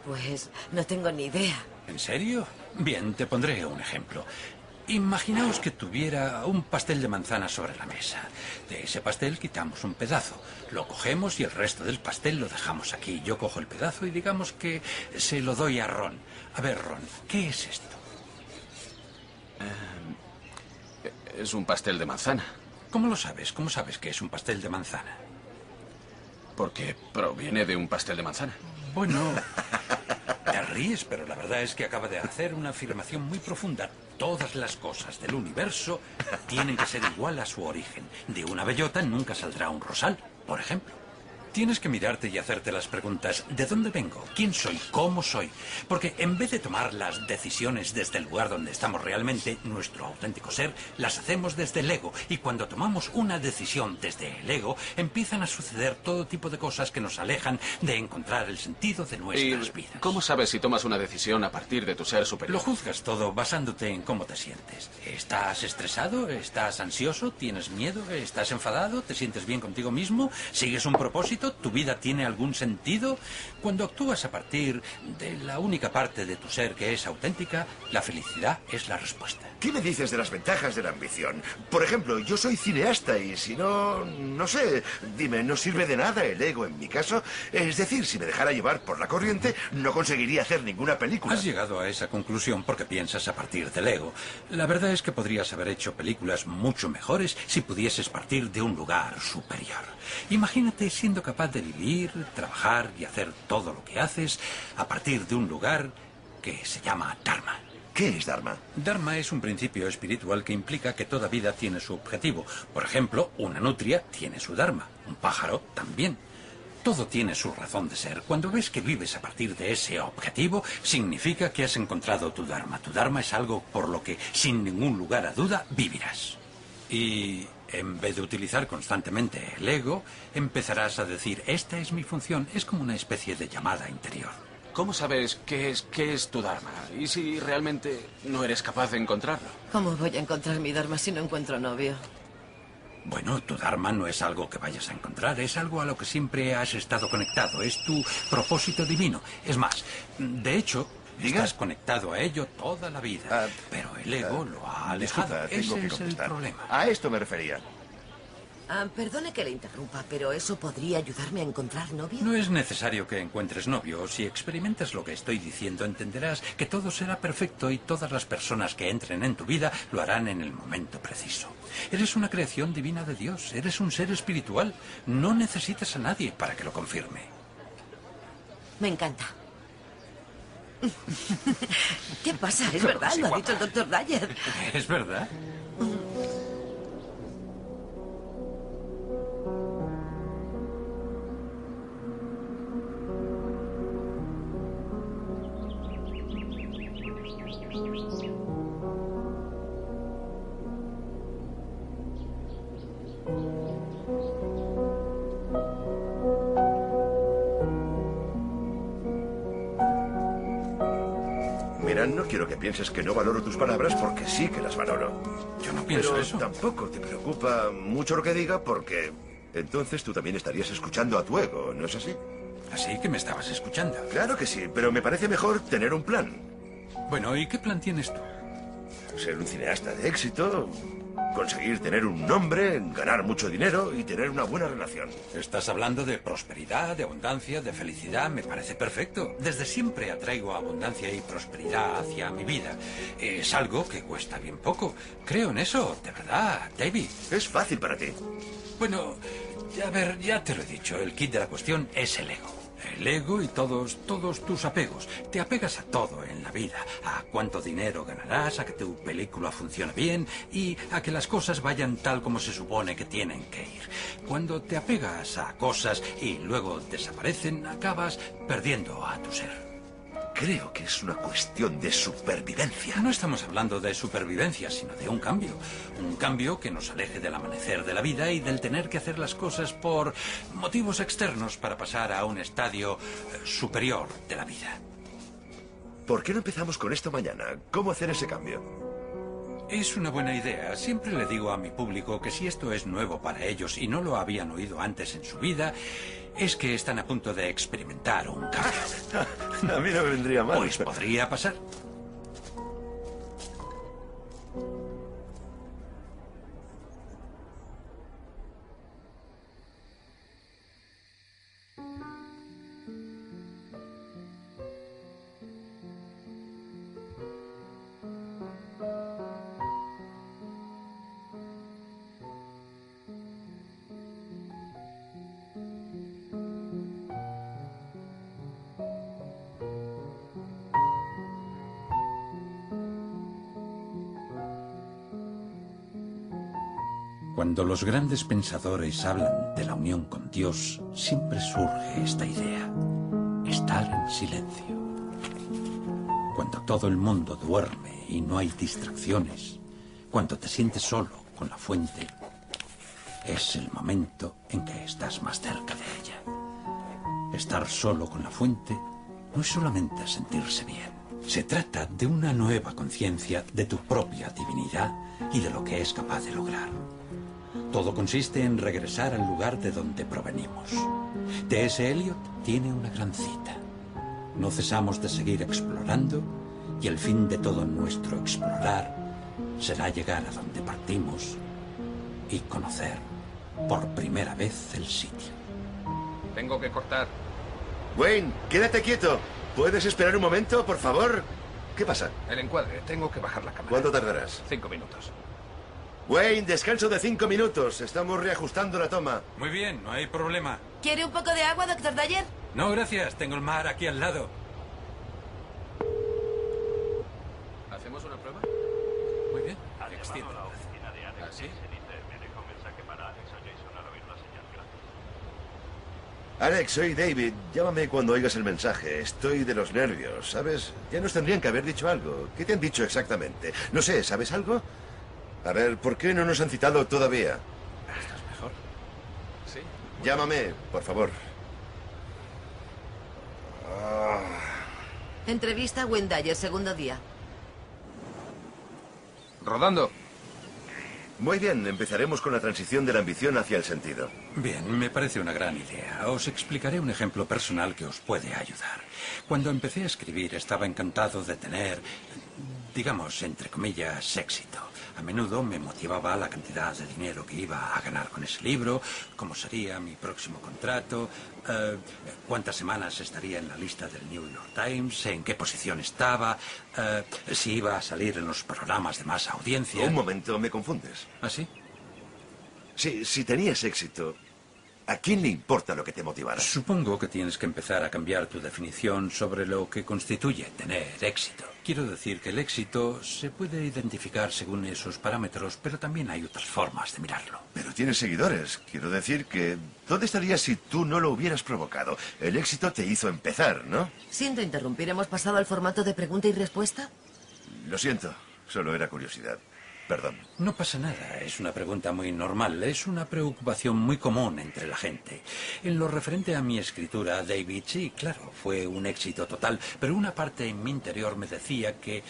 pues no tengo ni idea. ¿En serio? Bien, te pondré un ejemplo. Imaginaos que tuviera un pastel de manzana sobre la mesa. De ese pastel quitamos un pedazo, lo cogemos y el resto del pastel lo dejamos aquí. Yo cojo el pedazo y digamos que se lo doy a Ron. A ver, Ron, ¿qué es esto? Eh, es un pastel de manzana. ¿Cómo lo sabes? ¿Cómo sabes que es un pastel de manzana? Porque proviene de un pastel de manzana. Bueno, te ríes, pero la verdad es que acaba de hacer una afirmación muy profunda. Todas las cosas del universo tienen que ser igual a su origen. De una bellota nunca saldrá un rosal, por ejemplo. Tienes que mirarte y hacerte las preguntas, ¿de dónde vengo? ¿Quién soy? ¿Cómo soy? Porque en vez de tomar las decisiones desde el lugar donde estamos realmente, nuestro auténtico ser, las hacemos desde el ego. Y cuando tomamos una decisión desde el ego, empiezan a suceder todo tipo de cosas que nos alejan de encontrar el sentido de nuestras vidas. ¿Cómo sabes si tomas una decisión a partir de tu ser superior? Lo juzgas todo basándote en cómo te sientes. ¿Estás estresado? ¿Estás ansioso? ¿Tienes miedo? ¿Estás enfadado? ¿Te sientes bien contigo mismo? ¿Sigues un propósito? ¿Tu vida tiene algún sentido? Cuando actúas a partir de la única parte de tu ser que es auténtica, la felicidad es la respuesta. ¿Qué me dices de las ventajas de la ambición? Por ejemplo, yo soy cineasta y si no, no sé, dime, ¿no sirve de nada el ego en mi caso? Es decir, si me dejara llevar por la corriente, no conseguiría hacer ninguna película. Has llegado a esa conclusión porque piensas a partir del ego. La verdad es que podrías haber hecho películas mucho mejores si pudieses partir de un lugar superior. Imagínate siendo capaz de vivir, trabajar y hacer todo lo que haces a partir de un lugar que se llama Dharma. ¿Qué es Dharma? Dharma es un principio espiritual que implica que toda vida tiene su objetivo. Por ejemplo, una nutria tiene su Dharma, un pájaro también. Todo tiene su razón de ser. Cuando ves que vives a partir de ese objetivo, significa que has encontrado tu Dharma. Tu Dharma es algo por lo que, sin ningún lugar a duda, vivirás. Y en vez de utilizar constantemente el ego, empezarás a decir, esta es mi función. Es como una especie de llamada interior. ¿Cómo sabes qué es, qué es tu Dharma? ¿Y si realmente no eres capaz de encontrarlo? ¿Cómo voy a encontrar mi Dharma si no encuentro novio? Bueno, tu Dharma no es algo que vayas a encontrar, es algo a lo que siempre has estado conectado, es tu propósito divino. Es más, de hecho, Estás conectado a ello toda la vida, ah, pero el ego lo ha alejado. Ese es el problema. A esto me refería. Ah, perdone que le interrumpa, pero ¿eso podría ayudarme a encontrar novio? No es necesario que encuentres novio. Si experimentas lo que estoy diciendo, entenderás que todo será perfecto y todas las personas que entren en tu vida lo harán en el momento preciso. Eres una creación divina de Dios, eres un ser espiritual. No necesitas a nadie para que lo confirme. Me encanta. ¿Qué pasa? Es verdad, lo ha dicho el doctor Dyer. ¿Es verdad? Pienses que no valoro tus palabras porque sí que las valoro. Yo no pienso Pero eso. tampoco te preocupa mucho lo que diga porque entonces tú también estarías escuchando a tu ego, ¿no es así? Así que me estabas escuchando. Claro que sí, pero me parece mejor tener un plan. Bueno, ¿y qué plan tienes tú? Ser un cineasta de éxito, conseguir tener un nombre, ganar mucho dinero y tener una buena relación. Estás hablando de prosperidad, de abundancia, de felicidad. Me parece perfecto. Desde siempre atraigo abundancia y prosperidad hacia mi vida. Es algo que cuesta bien poco. Creo en eso, de verdad, David. Es fácil para ti. Bueno, a ver, ya te lo he dicho. El kit de la cuestión es el ego. El ego y todos, todos tus apegos. Te apegas a todo en la vida. A cuánto dinero ganarás, a que tu película funcione bien y a que las cosas vayan tal como se supone que tienen que ir. Cuando te apegas a cosas y luego desaparecen, acabas perdiendo a tu ser. Creo que es una cuestión de supervivencia. No estamos hablando de supervivencia, sino de un cambio. Un cambio que nos aleje del amanecer de la vida y del tener que hacer las cosas por motivos externos para pasar a un estadio eh, superior de la vida. ¿Por qué no empezamos con esto mañana? ¿Cómo hacer ese cambio? Es una buena idea. Siempre le digo a mi público que si esto es nuevo para ellos y no lo habían oído antes en su vida, es que están a punto de experimentar un cambio. a mí no me vendría mal. Pues podría pasar. Cuando los grandes pensadores hablan de la unión con Dios, siempre surge esta idea. Estar en silencio. Cuando todo el mundo duerme y no hay distracciones, cuando te sientes solo con la fuente, es el momento en que estás más cerca de ella. Estar solo con la fuente no es solamente sentirse bien. Se trata de una nueva conciencia de tu propia divinidad y de lo que es capaz de lograr. Todo consiste en regresar al lugar de donde provenimos. T.S. Eliot tiene una gran cita. No cesamos de seguir explorando y el fin de todo nuestro explorar será llegar a donde partimos y conocer por primera vez el sitio. Tengo que cortar. Wayne, quédate quieto. ¿Puedes esperar un momento, por favor? ¿Qué pasa? El encuadre. Tengo que bajar la cámara. ¿Cuánto tardarás? Cinco minutos. Wayne, descanso de cinco minutos. Estamos reajustando la toma. Muy bien, no hay problema. ¿Quiere un poco de agua, doctor Dyer? No, gracias. Tengo el mar aquí al lado. ¿Hacemos una prueba? Muy bien. Alex ¿Ah, sí? y dice, me deja un mensaje para Alex o Jason al oír la señal. Gracias. Alex, soy David. Llámame cuando oigas el mensaje. Estoy de los nervios, ¿sabes? Ya nos tendrían que haber dicho algo. ¿Qué te han dicho exactamente? No sé, ¿sabes algo? A ver, ¿por qué no nos han citado todavía? ¿Estás mejor? Sí. Llámame, por favor. Ah. Entrevista a Wendayer, segundo día. Rodando. Muy bien, empezaremos con la transición de la ambición hacia el sentido. Bien, me parece una gran idea. Os explicaré un ejemplo personal que os puede ayudar. Cuando empecé a escribir estaba encantado de tener, digamos, entre comillas, éxito. A menudo me motivaba la cantidad de dinero que iba a ganar con ese libro, cómo sería mi próximo contrato, eh, cuántas semanas estaría en la lista del New York Times, en qué posición estaba, eh, si iba a salir en los programas de más audiencia. Un momento, me confundes. ¿Ah, sí? Sí, si tenías éxito, ¿a quién le importa lo que te motivara? Supongo que tienes que empezar a cambiar tu definición sobre lo que constituye tener éxito. Quiero decir que el éxito se puede identificar según esos parámetros, pero también hay otras formas de mirarlo. Pero tienes seguidores. Quiero decir que... ¿Dónde estarías si tú no lo hubieras provocado? El éxito te hizo empezar, ¿no? Siento interrumpir. ¿Hemos pasado al formato de pregunta y respuesta? Lo siento, solo era curiosidad. Perdón. No pasa nada, es una pregunta muy normal, es una preocupación muy común entre la gente. En lo referente a mi escritura, David, sí, claro, fue un éxito total, pero una parte en mi interior me decía que...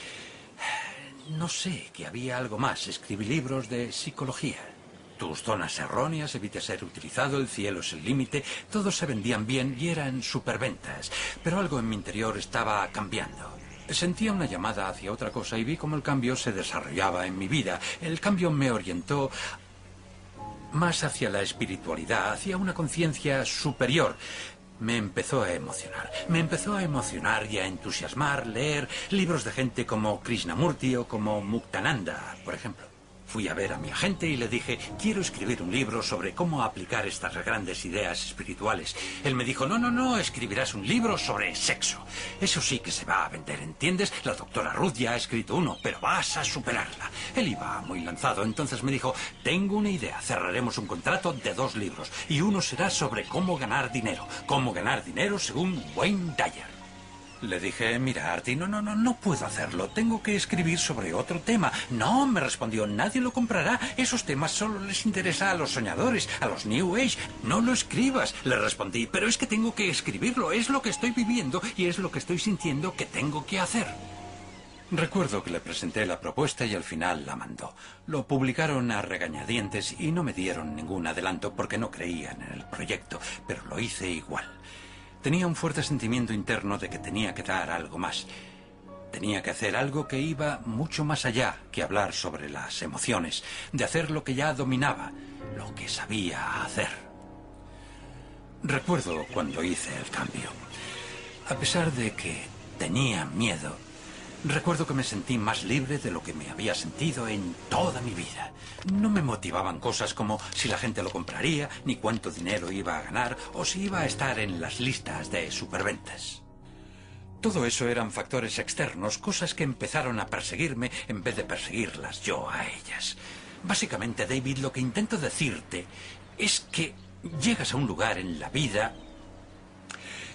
No sé, que había algo más. Escribí libros de psicología. Tus zonas erróneas, evite ser utilizado, el cielo es el límite, todos se vendían bien y eran superventas. Pero algo en mi interior estaba cambiando. Sentía una llamada hacia otra cosa y vi cómo el cambio se desarrollaba en mi vida. El cambio me orientó más hacia la espiritualidad, hacia una conciencia superior. Me empezó a emocionar. Me empezó a emocionar y a entusiasmar leer libros de gente como Krishnamurti o como Muktananda, por ejemplo. Fui a ver a mi agente y le dije, quiero escribir un libro sobre cómo aplicar estas grandes ideas espirituales. Él me dijo, no, no, no, escribirás un libro sobre sexo. Eso sí que se va a vender, ¿entiendes? La doctora Ruth ya ha escrito uno, pero vas a superarla. Él iba muy lanzado, entonces me dijo, tengo una idea, cerraremos un contrato de dos libros y uno será sobre cómo ganar dinero. Cómo ganar dinero según Wayne Dyer. Le dije, mira, Artie, no, no, no, no puedo hacerlo. Tengo que escribir sobre otro tema. No, me respondió, nadie lo comprará. Esos temas solo les interesa a los soñadores, a los New Age. No lo escribas. Le respondí, pero es que tengo que escribirlo. Es lo que estoy viviendo y es lo que estoy sintiendo que tengo que hacer. Recuerdo que le presenté la propuesta y al final la mandó. Lo publicaron a regañadientes y no me dieron ningún adelanto porque no creían en el proyecto, pero lo hice igual. Tenía un fuerte sentimiento interno de que tenía que dar algo más. Tenía que hacer algo que iba mucho más allá que hablar sobre las emociones, de hacer lo que ya dominaba, lo que sabía hacer. Recuerdo cuando hice el cambio. A pesar de que tenía miedo, recuerdo que me sentí más libre de lo que me había sentido en toda mi vida. No me motivaban cosas como si la gente lo compraría, ni cuánto dinero iba a ganar, o si iba a estar en las listas de superventas. Todo eso eran factores externos, cosas que empezaron a perseguirme en vez de perseguirlas yo a ellas. Básicamente, David, lo que intento decirte es que llegas a un lugar en la vida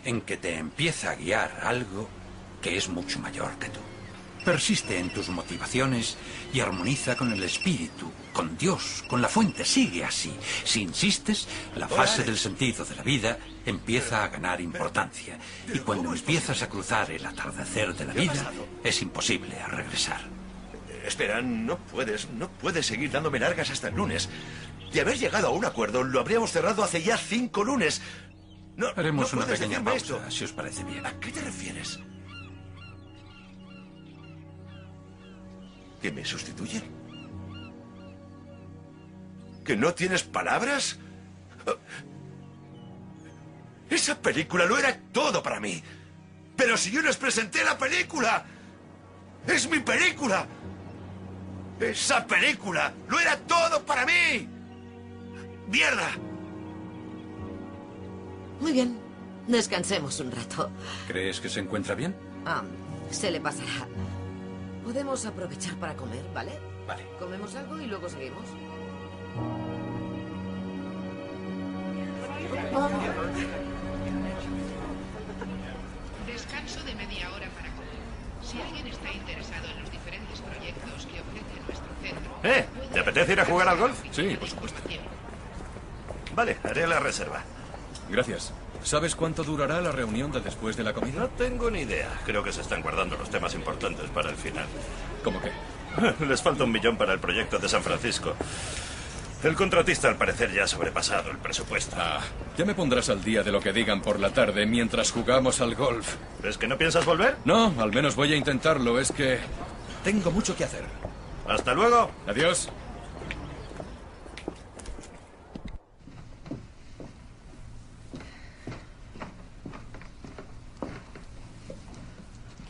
en que te empieza a guiar algo que es mucho mayor que tú. Persiste en tus motivaciones y armoniza con el espíritu, con Dios, con la fuente. Sigue así. Si insistes, la fase del sentido de la vida empieza a ganar importancia. Y cuando empiezas a cruzar el atardecer de la vida, es imposible a regresar. Espera, no puedes, no puedes seguir dándome largas hasta el lunes. De haber llegado a un acuerdo, lo habríamos cerrado hace ya cinco lunes. No, Haremos no una pequeña pausa, esto. si os parece bien. ¿A qué te refieres? ¿Que me sustituyen? ¿Que no tienes palabras? Esa película lo era todo para mí. Pero si yo les presenté la película, es mi película. Esa película lo era todo para mí. ¡Mierda! Muy bien. Descansemos un rato. ¿Crees que se encuentra bien? Ah, se le pasará. Podemos aprovechar para comer, ¿vale? Vale. Comemos algo y luego seguimos. Descanso de media hora para comer. Si alguien está interesado en los diferentes proyectos que ofrece nuestro centro... ¿Eh? ¿Te apetece ir a jugar al golf? Sí, por supuesto. Vale, haré la reserva. Gracias. ¿Sabes cuánto durará la reunión de después de la comida? No tengo ni idea. Creo que se están guardando los temas importantes para el final. ¿Cómo qué? Les falta un millón para el proyecto de San Francisco. El contratista al parecer ya ha sobrepasado el presupuesto. Ah, ya me pondrás al día de lo que digan por la tarde mientras jugamos al golf. ¿Es que no piensas volver? No, al menos voy a intentarlo. Es que tengo mucho que hacer. Hasta luego. Adiós.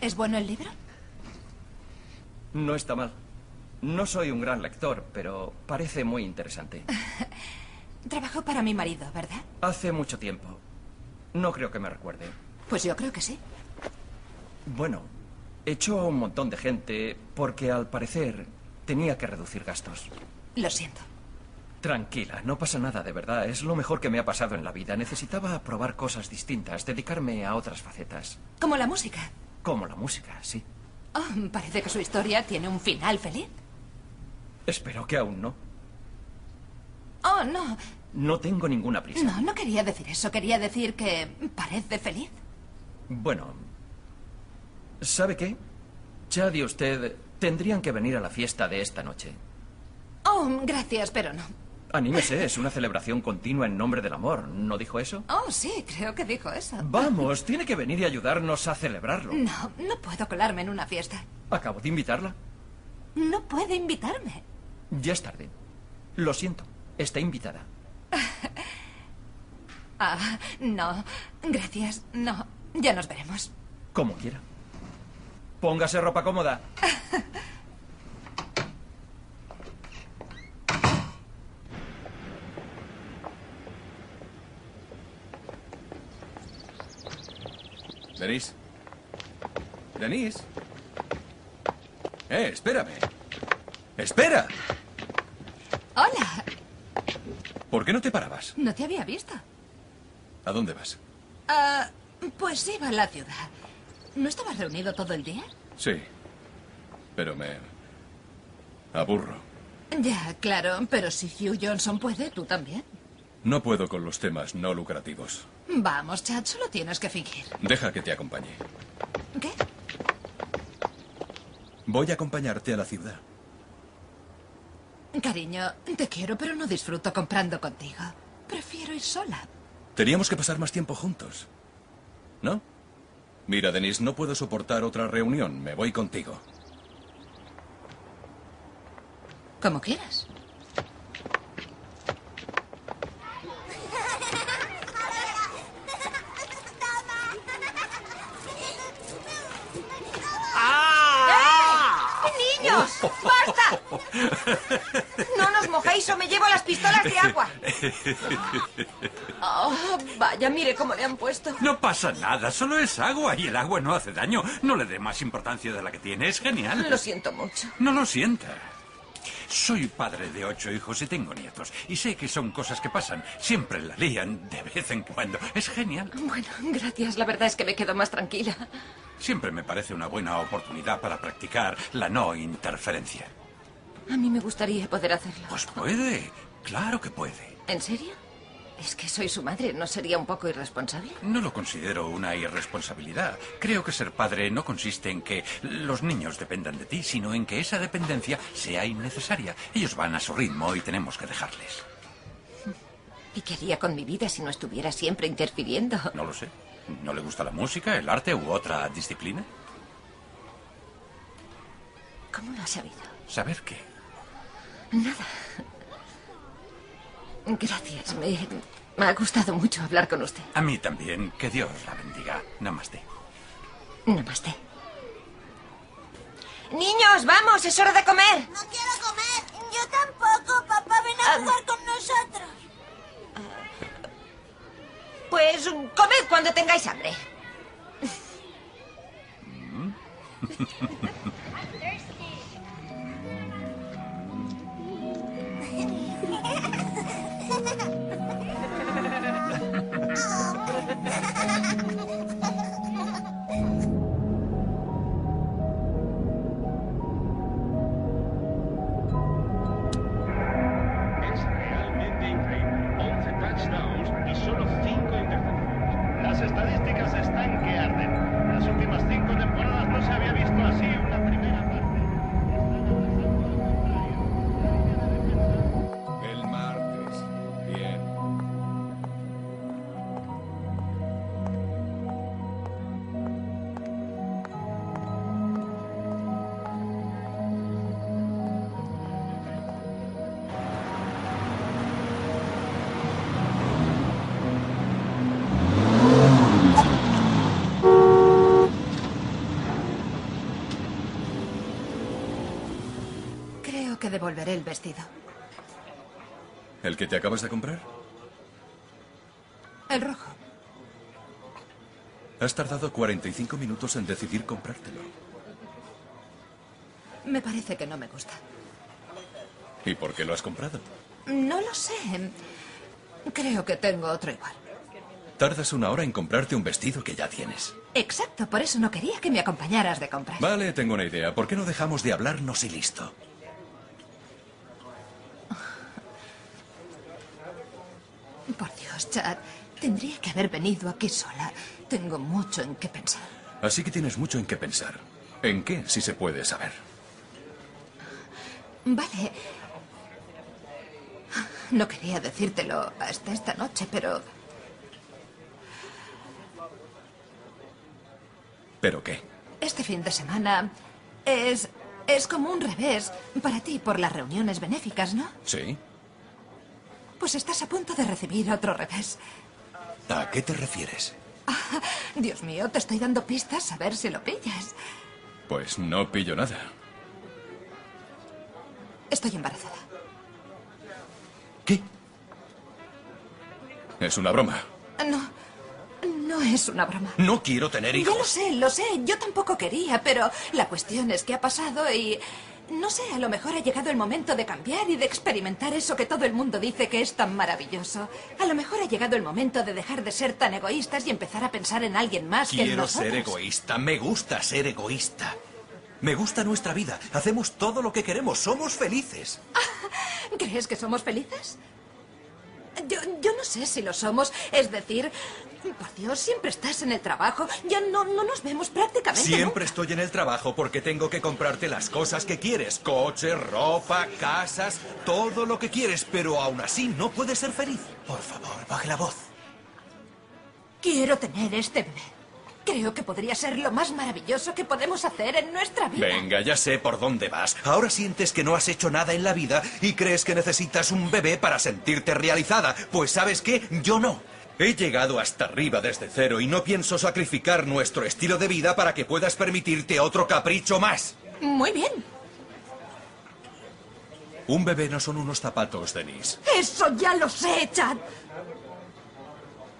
¿Es bueno el libro? No está mal. No soy un gran lector, pero parece muy interesante. Trabajó para mi marido, ¿verdad? Hace mucho tiempo. No creo que me recuerde. Pues yo creo que sí. Bueno, echó a un montón de gente porque al parecer tenía que reducir gastos. Lo siento. Tranquila, no pasa nada, de verdad. Es lo mejor que me ha pasado en la vida. Necesitaba probar cosas distintas, dedicarme a otras facetas. Como la música. Como la música, sí. Oh, parece que su historia tiene un final feliz. Espero que aún no. Oh, no. No tengo ninguna prisa. No, no quería decir eso. Quería decir que parece feliz. Bueno, ¿sabe qué? Chad y usted tendrían que venir a la fiesta de esta noche. Oh, gracias, pero no. Anímese, es una celebración continua en nombre del amor. ¿No dijo eso? Oh, sí, creo que dijo eso. Vamos, tiene que venir y ayudarnos a celebrarlo. No, no puedo colarme en una fiesta. Acabo de invitarla. No puede invitarme. Ya es tarde. Lo siento, está invitada. Ah, no. Gracias. No. Ya nos veremos. Como quiera. Póngase ropa cómoda. Denise. Denise. Eh, espérame. Espera. Hola. ¿Por qué no te parabas? No te había visto. ¿A dónde vas? Ah, pues iba a la ciudad. ¿No estabas reunido todo el día? Sí. Pero me... aburro. Ya, claro, pero si Hugh Johnson puede, tú también. No puedo con los temas no lucrativos. Vamos, Chad, solo tienes que fingir. Deja que te acompañe. ¿Qué? Voy a acompañarte a la ciudad. Cariño, te quiero, pero no disfruto comprando contigo. Prefiero ir sola. Teníamos que pasar más tiempo juntos. ¿No? Mira, Denise, no puedo soportar otra reunión. Me voy contigo. Como quieras. ¡Eh! ¡Niños! ¡Basta! No nos mojéis o me llevo las pistolas de agua. Oh, vaya, mire cómo le han puesto. No pasa nada, solo es agua y el agua no hace daño. No le dé más importancia de la que tiene, es genial. Lo siento mucho. No lo sienta. Soy padre de ocho hijos y tengo nietos. Y sé que son cosas que pasan. Siempre la lían de vez en cuando. Es genial. Bueno, gracias. La verdad es que me quedo más tranquila. Siempre me parece una buena oportunidad para practicar la no interferencia. A mí me gustaría poder hacerlo. Pues puede. Claro que puede. ¿En serio? Es que soy su madre. ¿No sería un poco irresponsable? No lo considero una irresponsabilidad. Creo que ser padre no consiste en que los niños dependan de ti, sino en que esa dependencia sea innecesaria. Ellos van a su ritmo y tenemos que dejarles. ¿Y qué haría con mi vida si no estuviera siempre interfiriendo? No lo sé. ¿No le gusta la música, el arte u otra disciplina? ¿Cómo lo has sabido? ¿Saber qué? Nada. Gracias. Me, me ha gustado mucho hablar con usted. A mí también. Que Dios la bendiga. Namaste. Namaste. Niños, vamos, es hora de comer. No quiero comer. Yo tampoco. Papá, ven a jugar con nosotros. Pues comed cuando tengáis hambre. Ha ha ha ha! Devolveré el vestido. ¿El que te acabas de comprar? El rojo. Has tardado 45 minutos en decidir comprártelo. Me parece que no me gusta. ¿Y por qué lo has comprado? No lo sé. Creo que tengo otro igual. Tardas una hora en comprarte un vestido que ya tienes. Exacto, por eso no quería que me acompañaras de compras. Vale, tengo una idea. ¿Por qué no dejamos de hablarnos y listo? Por Dios, Chad, tendría que haber venido aquí sola. Tengo mucho en qué pensar. Así que tienes mucho en qué pensar. ¿En qué, si se puede saber? Vale. No quería decírtelo hasta esta noche, pero ¿Pero qué? este fin de semana es es como un revés para ti por las reuniones benéficas, ¿no? ¿Sí? Pues estás a punto de recibir otro revés. ¿A qué te refieres? Dios mío, te estoy dando pistas a ver si lo pillas. Pues no pillo nada. Estoy embarazada. Es una broma. No, no es una broma. No quiero tener Ya hijos. lo sé, lo sé. Yo tampoco quería, pero la cuestión es que ha pasado y... No sé, a lo mejor ha llegado el momento de cambiar y de experimentar eso que todo el mundo dice que es tan maravilloso. A lo mejor ha llegado el momento de dejar de ser tan egoístas y empezar a pensar en alguien más que en Quiero nosotros. ser egoísta. Me gusta ser egoísta. Me gusta nuestra vida. Hacemos todo lo que queremos. Somos felices. ¿Crees que somos felices? Yo, yo no sé si lo somos. Es decir, por Dios, siempre estás en el trabajo. Ya no, no nos vemos prácticamente. Siempre estoy en el trabajo porque tengo que comprarte las cosas que quieres. Coche, ropa, casas, todo lo que quieres. Pero aún así no puedes ser feliz. Por favor, baje la voz. Quiero tener este bebé. Creo que podría ser lo más maravilloso que podemos hacer en nuestra vida. Venga, ya sé por dónde vas. Ahora sientes que no has hecho nada en la vida y crees que necesitas un bebé para sentirte realizada. Pues sabes qué, yo no. He llegado hasta arriba desde cero y no pienso sacrificar nuestro estilo de vida para que puedas permitirte otro capricho más. Muy bien. Un bebé no son unos zapatos, Denise. Eso ya lo sé, Chad.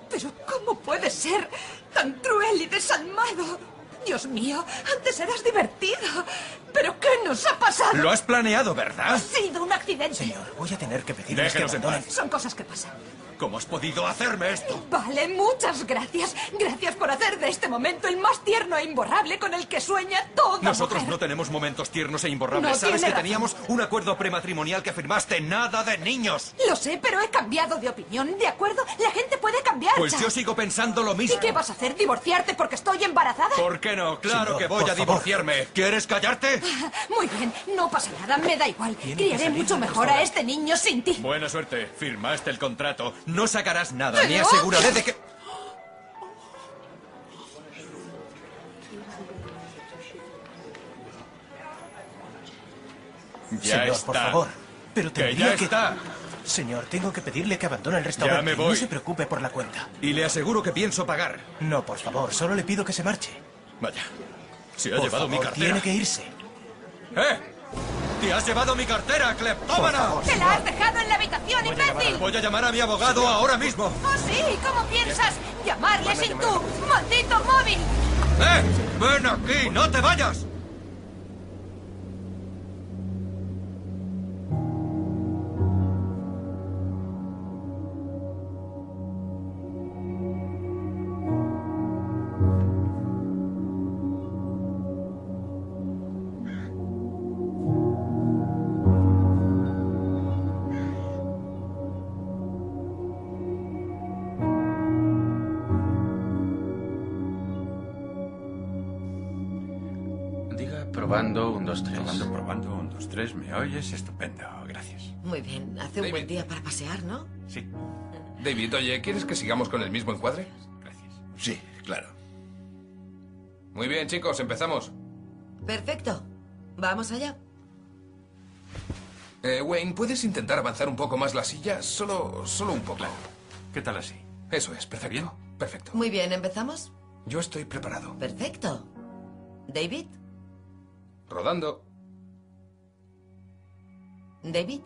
Pero ¿cómo puedes ser tan cruel y desalmado? Dios mío, antes eras divertido. ¿Pero qué nos ha pasado? Lo has planeado, ¿verdad? Ha sido un accidente. Señor, voy a tener que pedirles que Déjenos en abandonen. Son cosas que pasan. ¿Cómo has podido hacerme esto? Vale, muchas gracias. Gracias por hacer de este momento el más tierno e imborrable con el que sueña toda Nosotros mujer. no tenemos momentos tiernos e imborrables. No Sabes tiene que razón. teníamos un acuerdo prematrimonial que firmaste. Nada de niños. Lo sé, pero he cambiado de opinión, ¿de acuerdo? La gente puede cambiar. Pues yo sigo pensando lo mismo. ¿Y qué vas a hacer? ¿Divorciarte porque estoy embarazada? ¿Por qué no? Claro Señor, que voy a favor. divorciarme. ¿Quieres callarte? Muy bien, no pasa nada, me da igual. Criaré mucho mejor a este niño sin ti. Buena suerte. Firmaste el contrato. No sacarás nada. Ni aseguraré de que... Ya Señor, está. por favor. Pero Que tendría ya que... está. Señor, tengo que pedirle que abandone el restaurante. me voy. No se preocupe por la cuenta. Y le aseguro que pienso pagar. No, por favor, solo le pido que se marche. Vaya. Se ha Por llevado mi favor, cartera. Tiene que irse. ¡Eh! ¡Te has llevado mi cartera, cleptómana! ¡Te la has dejado en la habitación, imbécil! Voy a llamar a mi abogado ahora mismo. ¿Oh, sí? ¿Cómo piensas llamarle sin tu maldito móvil? ¡Eh! ¡Ven aquí! ¡No te vayas! Dos, tres. Probando, probando, un, dos, tres. ¿Me oyes? Estupendo, gracias. Muy bien, hace un buen día para pasear, ¿no? Sí. David, oye, ¿quieres que sigamos con el mismo encuadre? Sí, claro. Muy bien, chicos, empezamos. Perfecto. Vamos allá. Eh, Wayne, ¿puedes intentar avanzar un poco más la silla? Solo, solo un poco. ¿Qué tal así? Eso es, perfecto. bien? Perfecto. Muy bien, ¿empezamos? Yo estoy preparado. Perfecto. David, Rodando. David.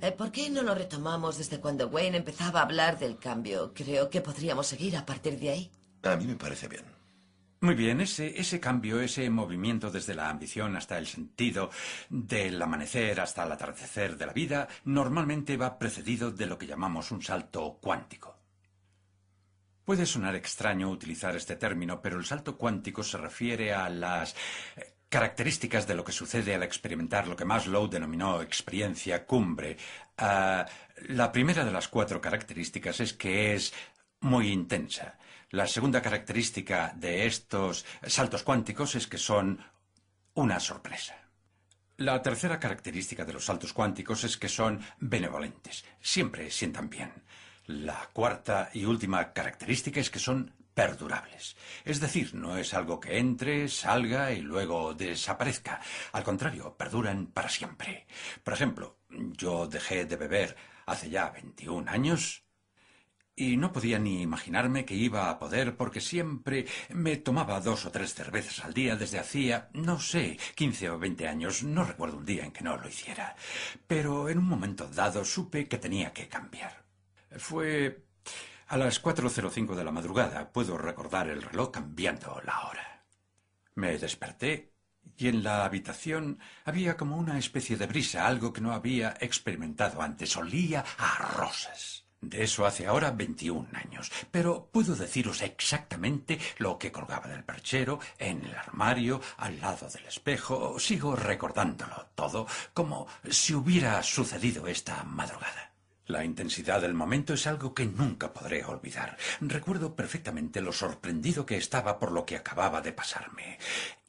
Eh, ¿Por qué no lo retomamos desde cuando Wayne empezaba a hablar del cambio? Creo que podríamos seguir a partir de ahí. A mí me parece bien. Muy bien, ese, ese cambio, ese movimiento desde la ambición hasta el sentido, del amanecer hasta el atardecer de la vida, normalmente va precedido de lo que llamamos un salto cuántico. Puede sonar extraño utilizar este término, pero el salto cuántico se refiere a las eh, características de lo que sucede al experimentar lo que Maslow denominó experiencia cumbre. Ah, la primera de las cuatro características es que es muy intensa. La segunda característica de estos saltos cuánticos es que son una sorpresa. La tercera característica de los saltos cuánticos es que son benevolentes. Siempre sientan bien. La cuarta y última característica es que son perdurables. Es decir, no es algo que entre, salga y luego desaparezca. Al contrario, perduran para siempre. Por ejemplo, yo dejé de beber hace ya 21 años y no podía ni imaginarme que iba a poder porque siempre me tomaba dos o tres cervezas al día desde hacía, no sé, 15 o 20 años. No recuerdo un día en que no lo hiciera. Pero en un momento dado supe que tenía que cambiar. Fue a las 4.05 de la madrugada. Puedo recordar el reloj cambiando la hora. Me desperté y en la habitación había como una especie de brisa, algo que no había experimentado antes. Olía a rosas. De eso hace ahora 21 años. Pero puedo deciros exactamente lo que colgaba del perchero, en el armario, al lado del espejo. Sigo recordándolo todo como si hubiera sucedido esta madrugada. La intensidad del momento es algo que nunca podré olvidar. Recuerdo perfectamente lo sorprendido que estaba por lo que acababa de pasarme.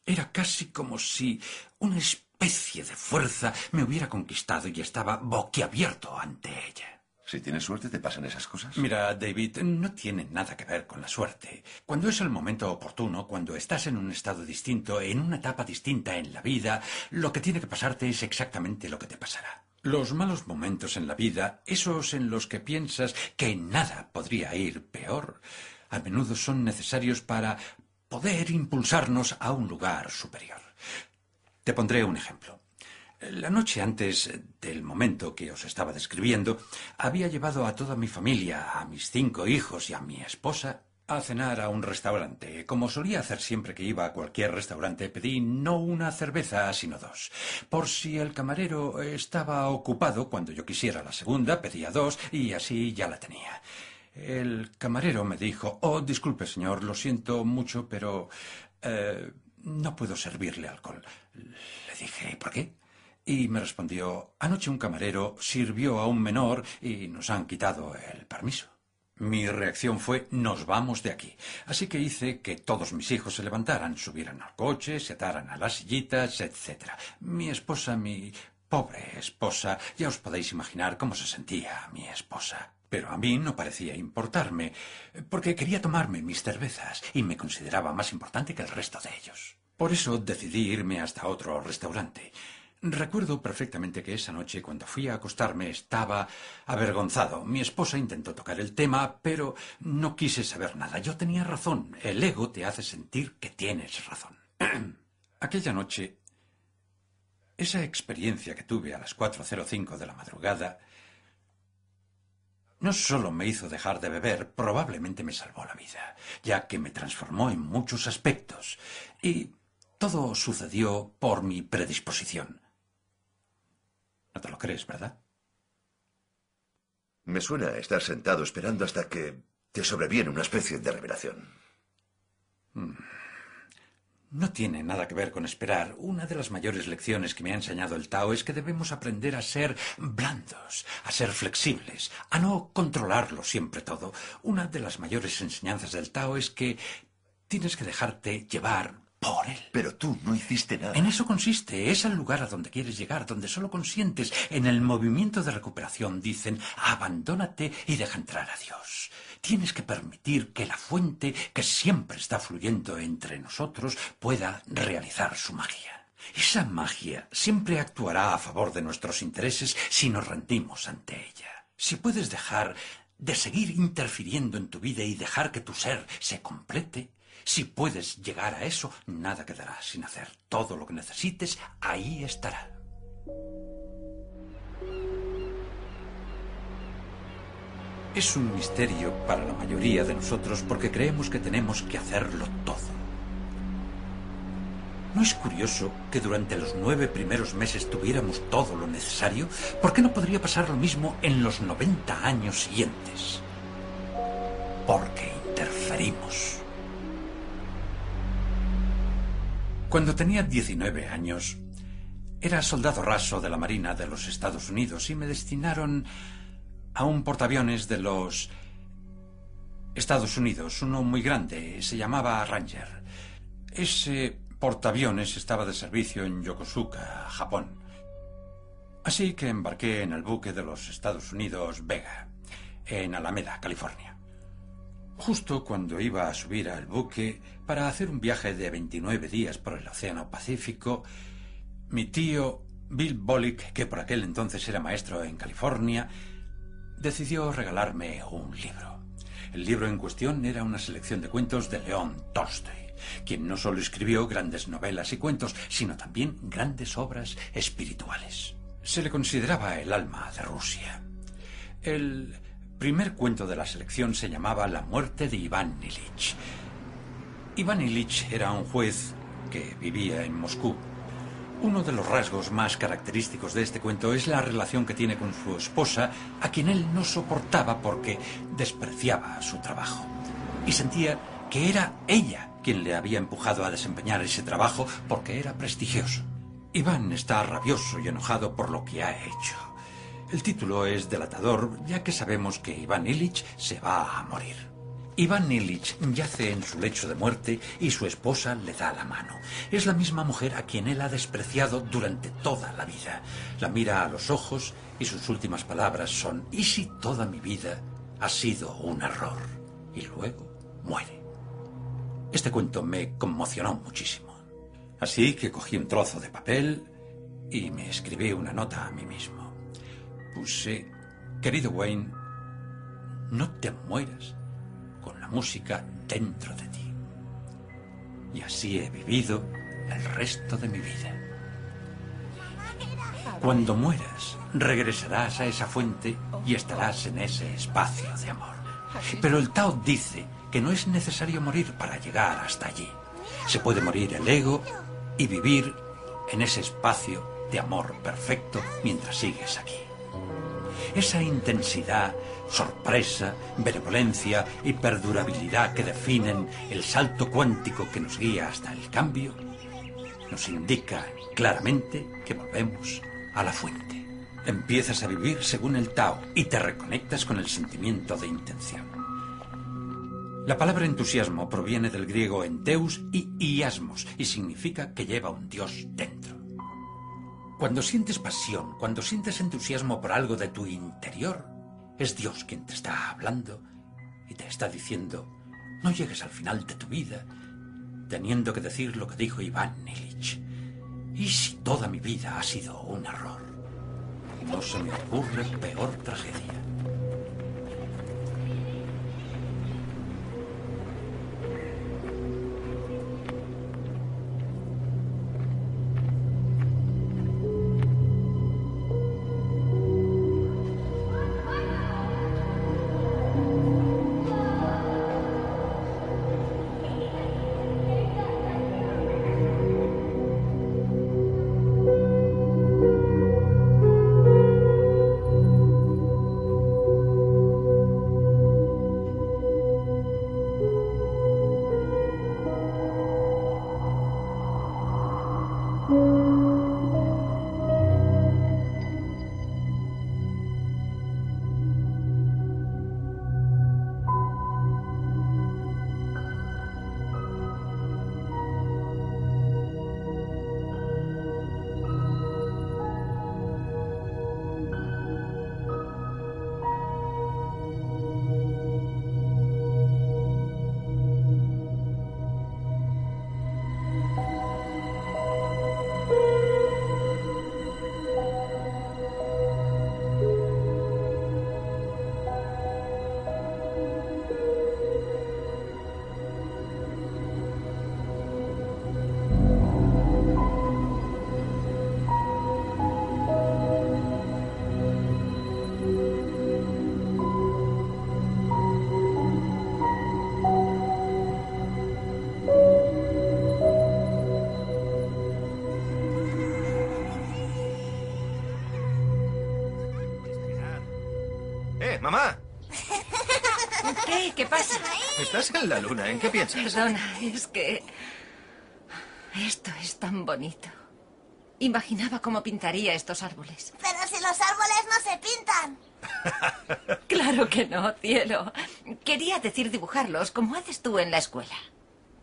Era casi como si una especie de fuerza me hubiera conquistado y estaba boquiabierto ante ella. Si tienes suerte, te pasan esas cosas. Mira, David, no tiene nada que ver con la suerte. Cuando es el momento oportuno, cuando estás en un estado distinto, en una etapa distinta en la vida, lo que tiene que pasarte es exactamente lo que te pasará. Los malos momentos en la vida, esos en los que piensas que nada podría ir peor, a menudo son necesarios para poder impulsarnos a un lugar superior. Te pondré un ejemplo. La noche antes del momento que os estaba describiendo, había llevado a toda mi familia, a mis cinco hijos y a mi esposa, a cenar a un restaurante. Como solía hacer siempre que iba a cualquier restaurante, pedí no una cerveza, sino dos. Por si el camarero estaba ocupado, cuando yo quisiera la segunda, pedía dos y así ya la tenía. El camarero me dijo, oh, disculpe, señor, lo siento mucho, pero eh, no puedo servirle alcohol. Le dije, ¿por qué? Y me respondió, anoche un camarero sirvió a un menor y nos han quitado el permiso. Mi reacción fue, nos vamos de aquí. Así que hice que todos mis hijos se levantaran, subieran al coche, se ataran a las sillitas, etc. Mi esposa, mi pobre esposa, ya os podéis imaginar cómo se sentía mi esposa. Pero a mí no parecía importarme, porque quería tomarme mis cervezas y me consideraba más importante que el resto de ellos. Por eso decidí irme hasta otro restaurante. Recuerdo perfectamente que esa noche cuando fui a acostarme estaba avergonzado. Mi esposa intentó tocar el tema, pero no quise saber nada. Yo tenía razón. El ego te hace sentir que tienes razón. Aquella noche, esa experiencia que tuve a las 4.05 de la madrugada, no solo me hizo dejar de beber, probablemente me salvó la vida, ya que me transformó en muchos aspectos. Y todo sucedió por mi predisposición. No te lo crees, ¿verdad? Me suena a estar sentado esperando hasta que te sobreviene una especie de revelación. Mm. No tiene nada que ver con esperar. Una de las mayores lecciones que me ha enseñado el Tao es que debemos aprender a ser blandos, a ser flexibles, a no controlarlo siempre todo. Una de las mayores enseñanzas del Tao es que tienes que dejarte llevar por él. Pero tú no hiciste nada. En eso consiste. Es el lugar a donde quieres llegar, donde solo consientes en el movimiento de recuperación. Dicen, abandónate y deja entrar a Dios. Tienes que permitir que la fuente que siempre está fluyendo entre nosotros pueda realizar su magia. Esa magia siempre actuará a favor de nuestros intereses si nos rendimos ante ella. Si puedes dejar de seguir interfiriendo en tu vida y dejar que tu ser se complete, si puedes llegar a eso, nada quedará sin hacer. Todo lo que necesites, ahí estará. Es un misterio para la mayoría de nosotros porque creemos que tenemos que hacerlo todo. ¿No es curioso que durante los nueve primeros meses tuviéramos todo lo necesario? ¿Por qué no podría pasar lo mismo en los 90 años siguientes? Porque interferimos. Cuando tenía 19 años, era soldado raso de la Marina de los Estados Unidos y me destinaron a un portaaviones de los Estados Unidos, uno muy grande, se llamaba Ranger. Ese portaaviones estaba de servicio en Yokosuka, Japón. Así que embarqué en el buque de los Estados Unidos Vega, en Alameda, California. Justo cuando iba a subir al buque para hacer un viaje de 29 días por el Océano Pacífico, mi tío Bill Bollick, que por aquel entonces era maestro en California, decidió regalarme un libro. El libro en cuestión era una selección de cuentos de León Tolstoy, quien no solo escribió grandes novelas y cuentos, sino también grandes obras espirituales. Se le consideraba el alma de Rusia. El primer cuento de la selección se llamaba La muerte de Iván Ilich. Iván Ilich era un juez que vivía en Moscú. Uno de los rasgos más característicos de este cuento es la relación que tiene con su esposa, a quien él no soportaba porque despreciaba su trabajo. Y sentía que era ella quien le había empujado a desempeñar ese trabajo porque era prestigioso. Iván está rabioso y enojado por lo que ha hecho. El título es delatador, ya que sabemos que Iván Illich se va a morir. Iván Illich yace en su lecho de muerte y su esposa le da la mano. Es la misma mujer a quien él ha despreciado durante toda la vida. La mira a los ojos y sus últimas palabras son, ¿y si toda mi vida ha sido un error? Y luego muere. Este cuento me conmocionó muchísimo. Así que cogí un trozo de papel y me escribí una nota a mí mismo puse, querido Wayne, no te mueras con la música dentro de ti. Y así he vivido el resto de mi vida. Cuando mueras, regresarás a esa fuente y estarás en ese espacio de amor. Pero el Tao dice que no es necesario morir para llegar hasta allí. Se puede morir el ego y vivir en ese espacio de amor perfecto mientras sigues aquí. Esa intensidad, sorpresa, benevolencia y perdurabilidad que definen el salto cuántico que nos guía hasta el cambio, nos indica claramente que volvemos a la fuente. Empiezas a vivir según el Tao y te reconectas con el sentimiento de intención. La palabra entusiasmo proviene del griego enteus y iasmos y significa que lleva un dios dentro. Cuando sientes pasión, cuando sientes entusiasmo por algo de tu interior, es Dios quien te está hablando y te está diciendo, no llegues al final de tu vida teniendo que decir lo que dijo Iván Illich. ¿Y si toda mi vida ha sido un error? No se me ocurre peor tragedia. Mamá! ¿Qué? ¿Qué pasa? Estás en la luna, ¿en qué piensas? Perdona, es que... Esto es tan bonito. Imaginaba cómo pintaría estos árboles. Pero si los árboles no se pintan. Claro que no, cielo. Quería decir dibujarlos como haces tú en la escuela.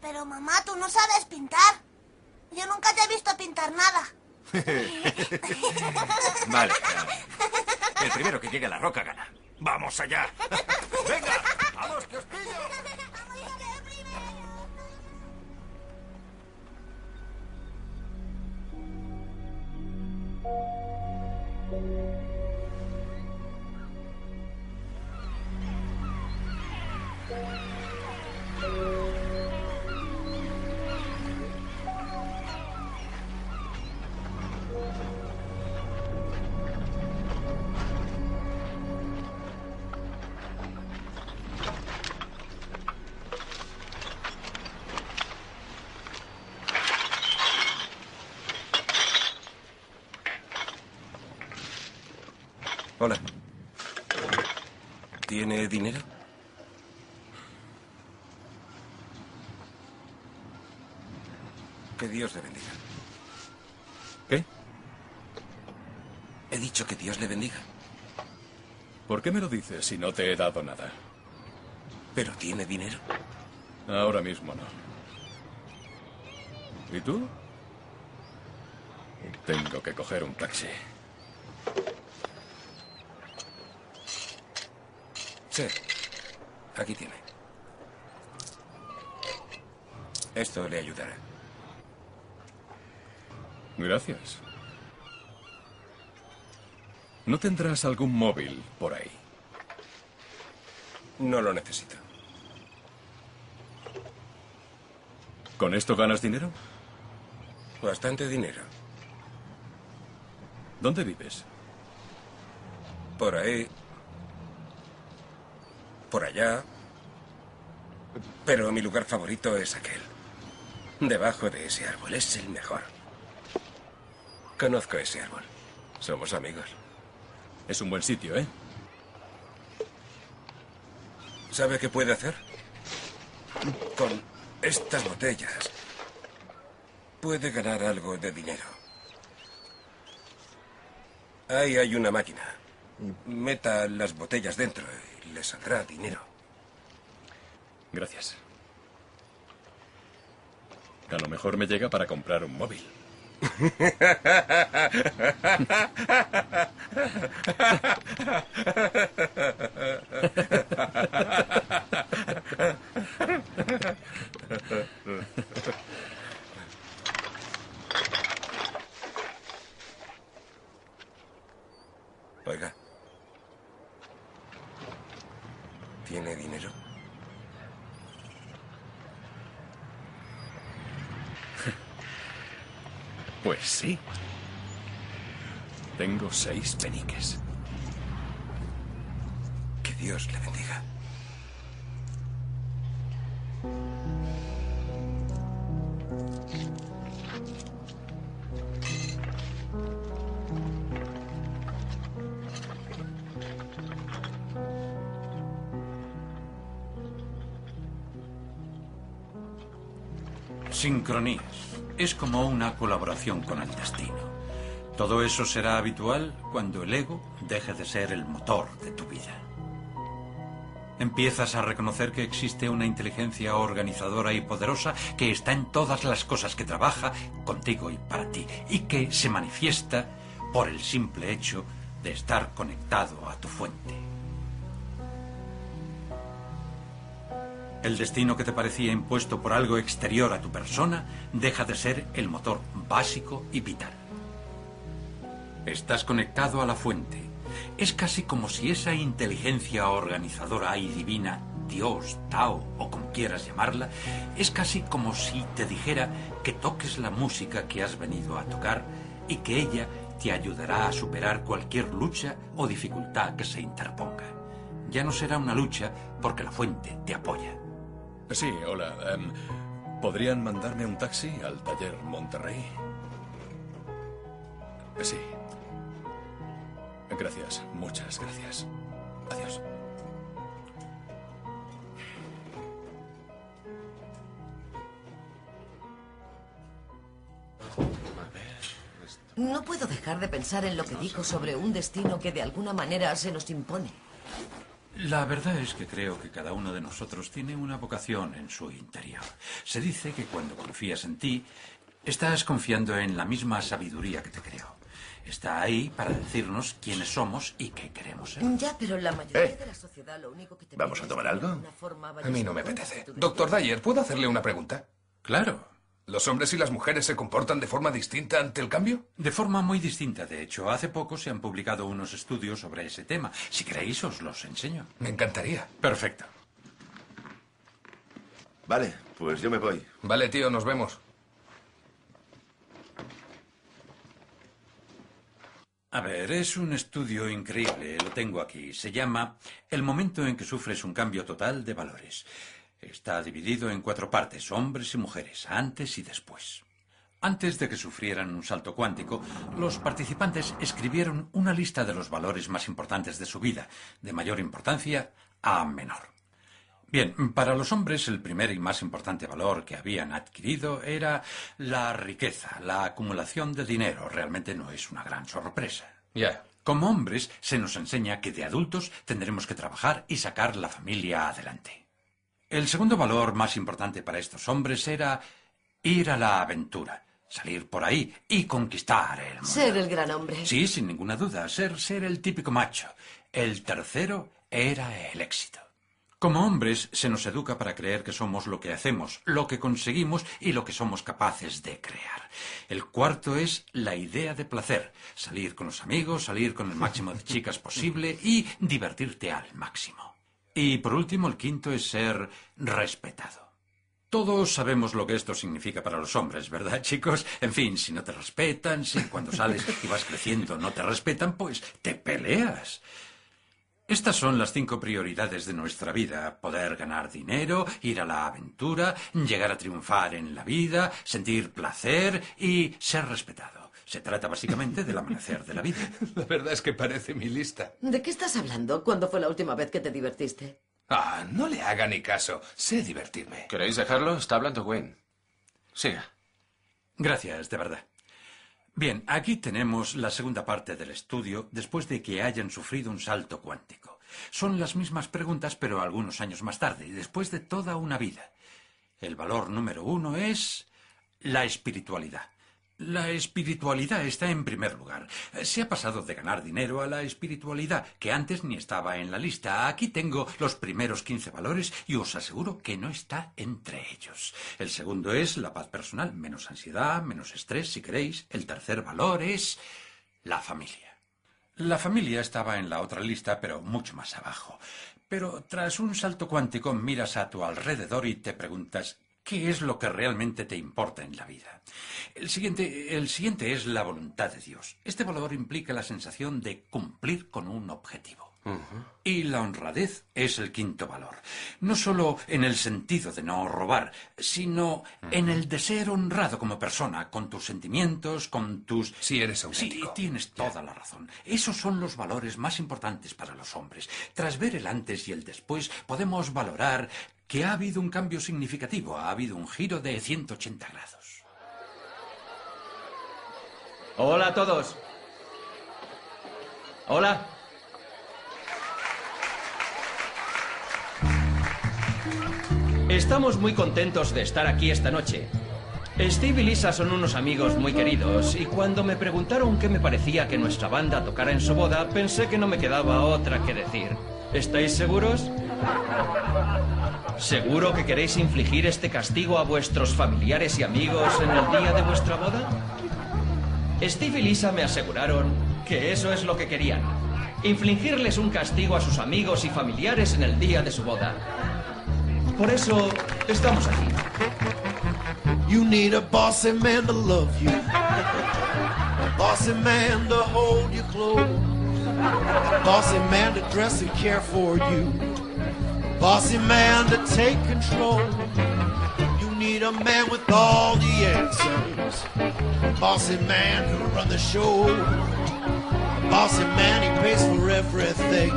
Pero mamá, tú no sabes pintar. Yo nunca te he visto pintar nada. Vale. El primero que llegue a la roca gana. ¡Vamos allá! ¡Venga! ¡Vamos, que os pillo! Hola. Dios le bendiga. ¿Qué? He dicho que Dios le bendiga. ¿Por qué me lo dices si no te he dado nada? ¿Pero tiene dinero? Ahora mismo no. ¿Y tú? Tengo que coger un taxi. Sí. Aquí tiene. Esto le ayudará. Gracias. ¿No tendrás algún móvil por ahí? No lo necesito. ¿Con esto ganas dinero? Bastante dinero. ¿Dónde vives? Por ahí. por allá. Pero mi lugar favorito es aquel. Debajo de ese árbol. Es el mejor. Conozco ese árbol. Somos amigos. Es un buen sitio, ¿eh? ¿Sabe qué puede hacer? Con estas botellas puede ganar algo de dinero. Ahí hay una máquina. Meta las botellas dentro y le saldrá dinero. Gracias. A lo mejor me llega para comprar un móvil. Oiga. ¿Tiene dinero? Pues sí. Tengo seis peniques. Que Dios le bendiga. Sincronías. Es como una colaboración con el destino. Todo eso será habitual cuando el ego deje de ser el motor de tu vida. Empiezas a reconocer que existe una inteligencia organizadora y poderosa que está en todas las cosas que trabaja contigo y para ti y que se manifiesta por el simple hecho de estar conectado a tu fuente. El destino que te parecía impuesto por algo exterior a tu persona deja de ser el motor básico y vital. Estás conectado a la fuente. Es casi como si esa inteligencia organizadora y divina, Dios, Tao o como quieras llamarla, es casi como si te dijera que toques la música que has venido a tocar y que ella te ayudará a superar cualquier lucha o dificultad que se interponga. Ya no será una lucha porque la fuente te apoya. Sí, hola. em, ¿Podrían mandarme un taxi al taller Monterrey? Sí. Gracias, muchas gracias. Adiós. No puedo dejar de pensar en lo que dijo sobre un destino que de alguna manera se nos impone. La verdad es que creo que cada uno de nosotros tiene una vocación en su interior. Se dice que cuando confías en ti, estás confiando en la misma sabiduría que te creó. Está ahí para decirnos quiénes somos y qué queremos ser. Ya, pero la mayoría Eh, de la sociedad lo único que te ¿Vamos a tomar algo? forma A mí no me apetece. Doctor Dyer, ¿puedo hacerle una pregunta? Claro. ¿Los hombres y las mujeres se comportan de forma distinta ante el cambio? De forma muy distinta, de hecho. Hace poco se han publicado unos estudios sobre ese tema. Si queréis, os los enseño. Me encantaría. Perfecto. Vale, pues yo me voy. Vale, tío, nos vemos. A ver, es un estudio increíble, lo tengo aquí. Se llama El momento en que sufres un cambio total de valores. Está dividido en cuatro partes, hombres y mujeres, antes y después. Antes de que sufrieran un salto cuántico, los participantes escribieron una lista de los valores más importantes de su vida, de mayor importancia a menor. Bien, para los hombres el primer y más importante valor que habían adquirido era la riqueza, la acumulación de dinero. Realmente no es una gran sorpresa. Ya. Como hombres se nos enseña que de adultos tendremos que trabajar y sacar la familia adelante. El segundo valor más importante para estos hombres era ir a la aventura, salir por ahí y conquistar el mundo. Ser el gran hombre. Sí, sin ninguna duda, ser, ser el típico macho. El tercero era el éxito. Como hombres se nos educa para creer que somos lo que hacemos, lo que conseguimos y lo que somos capaces de crear. El cuarto es la idea de placer, salir con los amigos, salir con el máximo de chicas posible y divertirte al máximo. Y por último, el quinto es ser respetado. Todos sabemos lo que esto significa para los hombres, ¿verdad, chicos? En fin, si no te respetan, si cuando sales y vas creciendo no te respetan, pues te peleas. Estas son las cinco prioridades de nuestra vida. Poder ganar dinero, ir a la aventura, llegar a triunfar en la vida, sentir placer y ser respetado. Se trata básicamente del amanecer de la vida. La verdad es que parece mi lista. ¿De qué estás hablando? ¿Cuándo fue la última vez que te divertiste? Ah, no le haga ni caso. Sé divertirme. ¿Queréis dejarlo? Está hablando Wayne. Siga. Gracias, de verdad. Bien, aquí tenemos la segunda parte del estudio después de que hayan sufrido un salto cuántico. Son las mismas preguntas, pero algunos años más tarde, y después de toda una vida. El valor número uno es la espiritualidad. La espiritualidad está en primer lugar. Se ha pasado de ganar dinero a la espiritualidad, que antes ni estaba en la lista. Aquí tengo los primeros 15 valores y os aseguro que no está entre ellos. El segundo es la paz personal, menos ansiedad, menos estrés, si queréis. El tercer valor es la familia. La familia estaba en la otra lista, pero mucho más abajo. Pero tras un salto cuántico miras a tu alrededor y te preguntas ¿Qué es lo que realmente te importa en la vida? El siguiente, el siguiente es la voluntad de Dios. Este valor implica la sensación de cumplir con un objetivo. Y la honradez es el quinto valor. No solo en el sentido de no robar, sino en el de ser honrado como persona, con tus sentimientos, con tus... Si eres auténtico. Sí, tienes toda la razón. Esos son los valores más importantes para los hombres. Tras ver el antes y el después, podemos valorar que ha habido un cambio significativo, ha habido un giro de 180 grados. Hola a todos. Hola. Estamos muy contentos de estar aquí esta noche. Steve y Lisa son unos amigos muy queridos y cuando me preguntaron qué me parecía que nuestra banda tocara en su boda, pensé que no me quedaba otra que decir. ¿Estáis seguros? ¿Seguro que queréis infligir este castigo a vuestros familiares y amigos en el día de vuestra boda? Steve y Lisa me aseguraron que eso es lo que querían. Infligirles un castigo a sus amigos y familiares en el día de su boda. Por eso estamos aquí. You need a bossy man to love you. A bossy man to hold you close. A bossy man to dress and care for you. Bossy man to take control. You need a man with all the answers. A bossy man who run the show. A bossy man, he pays for everything.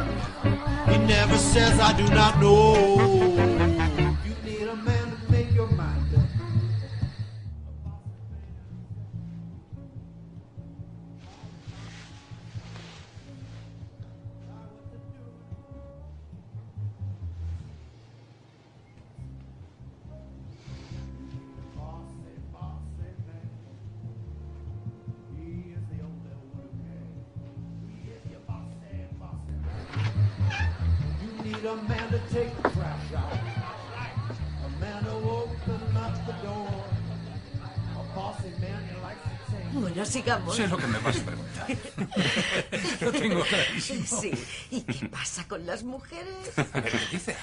He never says, I do not know. Sigamos. Sé lo que me vas a preguntar. Lo tengo clarísimo. Sí. ¿Y qué pasa con las mujeres? ¿qué dice?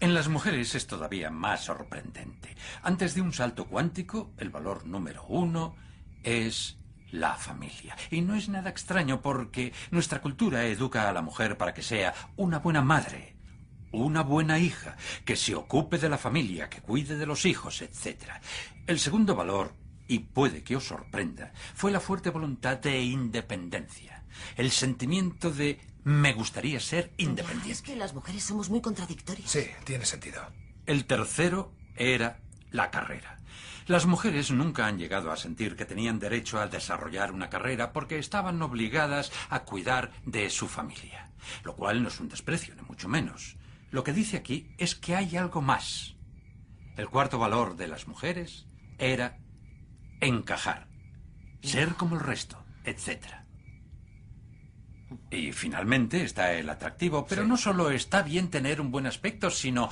En las mujeres es todavía más sorprendente. Antes de un salto cuántico, el valor número uno es la familia. Y no es nada extraño porque nuestra cultura educa a la mujer para que sea una buena madre, una buena hija, que se ocupe de la familia, que cuide de los hijos, etc. El segundo valor, y puede que os sorprenda, fue la fuerte voluntad de independencia. El sentimiento de me gustaría ser independiente. Es que las mujeres somos muy contradictorias. Sí, tiene sentido. El tercero era la carrera. Las mujeres nunca han llegado a sentir que tenían derecho a desarrollar una carrera porque estaban obligadas a cuidar de su familia. Lo cual no es un desprecio, ni mucho menos. Lo que dice aquí es que hay algo más. El cuarto valor de las mujeres era encajar, ser como el resto, etcétera. Y finalmente está el atractivo, pero no solo está bien tener un buen aspecto, sino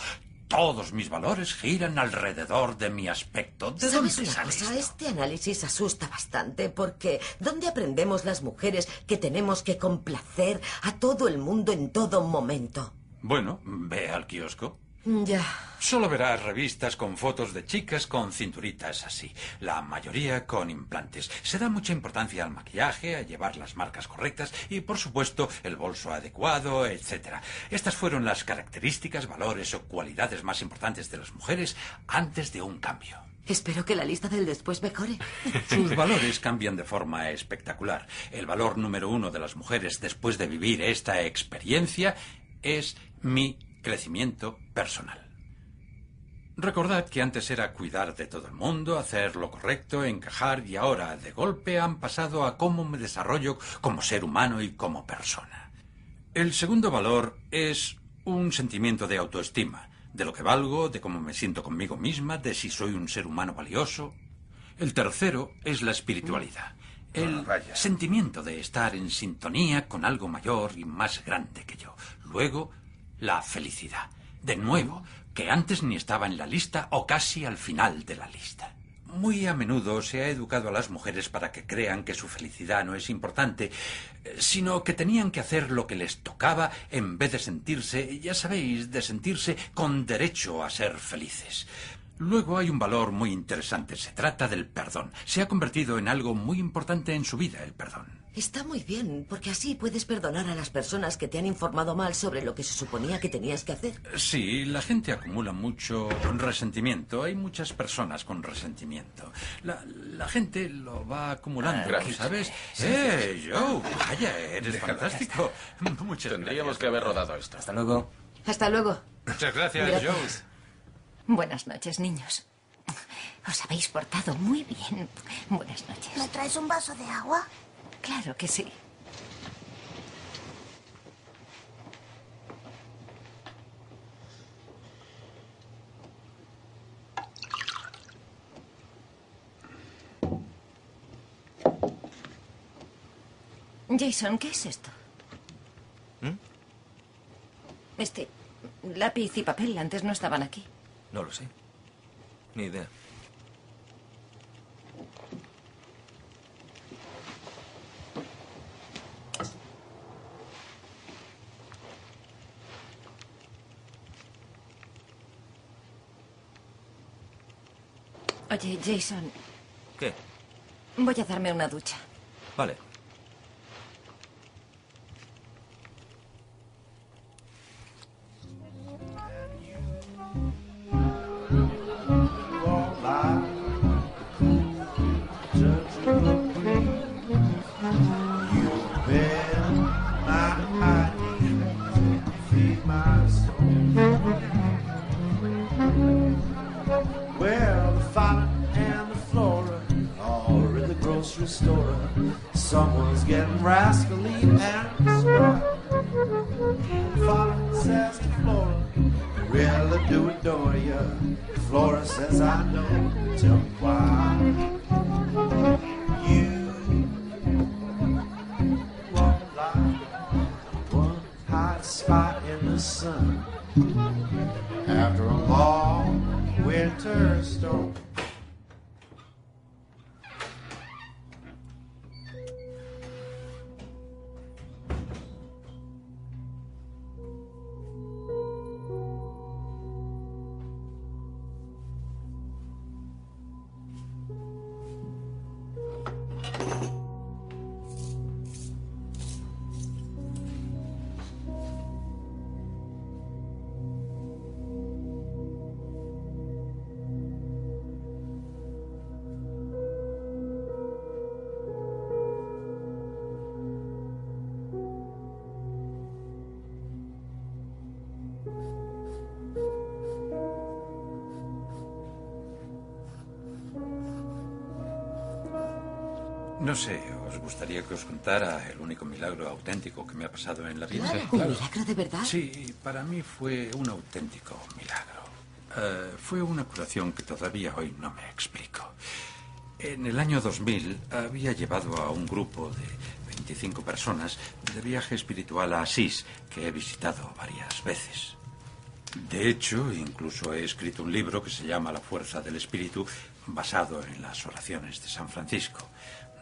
todos mis valores giran alrededor de mi aspecto. ¿De dónde ¿Sabes una sale cosa? Este análisis asusta bastante porque ¿dónde aprendemos las mujeres que tenemos que complacer a todo el mundo en todo momento? Bueno, ve al kiosco. Ya. Solo verás revistas con fotos de chicas con cinturitas así, la mayoría con implantes. Se da mucha importancia al maquillaje, a llevar las marcas correctas y, por supuesto, el bolso adecuado, etc. Estas fueron las características, valores o cualidades más importantes de las mujeres antes de un cambio. Espero que la lista del después mejore. Sus valores cambian de forma espectacular. El valor número uno de las mujeres después de vivir esta experiencia es mi crecimiento personal. Recordad que antes era cuidar de todo el mundo, hacer lo correcto, encajar y ahora de golpe han pasado a cómo me desarrollo como ser humano y como persona. El segundo valor es un sentimiento de autoestima, de lo que valgo, de cómo me siento conmigo misma, de si soy un ser humano valioso. El tercero es la espiritualidad, el sentimiento de estar en sintonía con algo mayor y más grande que yo. Luego, la felicidad. De nuevo, que antes ni estaba en la lista o casi al final de la lista. Muy a menudo se ha educado a las mujeres para que crean que su felicidad no es importante, eh, sino que tenían que hacer lo que les tocaba en vez de sentirse, ya sabéis, de sentirse con derecho a ser felices. Luego hay un valor muy interesante. Se trata del perdón. Se ha convertido en algo muy importante en su vida, el perdón. Está muy bien, porque así puedes perdonar a las personas que te han informado mal sobre lo que se suponía que tenías que hacer. Sí, la gente acumula mucho resentimiento. Hay muchas personas con resentimiento. La, la gente lo va acumulando, Ah, gracias. ¿sabes? Sí, ¡Eh, sí, sí. Joe! Vaya, eres Déjalo, fantástico. Muchas Tendríamos que haber rodado esto. Hasta luego. Hasta luego. Muchas gracias, Gracias. Joe. Buenas noches, niños. Os habéis portado muy bien. Buenas noches. ¿Me traes un vaso de agua? Claro que sí. Jason, ¿qué es esto? ¿Mm? Este lápiz y papel antes no estaban aquí. No lo sé. Ni idea. Oye, Jason, ¿Qué? voy a darme una ducha. Vale. Getting rascally and smart. Fauna says to Flora, really do adore ya. Flora says, I know. No sé, ¿os gustaría que os contara el único milagro auténtico que me ha pasado en la vida? Claro, ¿un milagro de verdad? Sí, para mí fue un auténtico milagro. Eh, fue una curación que todavía hoy no me explico. En el año 2000 había llevado a un grupo de 25 personas de viaje espiritual a Asís, que he visitado varias veces. De hecho, incluso he escrito un libro que se llama La fuerza del espíritu, basado en las oraciones de San Francisco.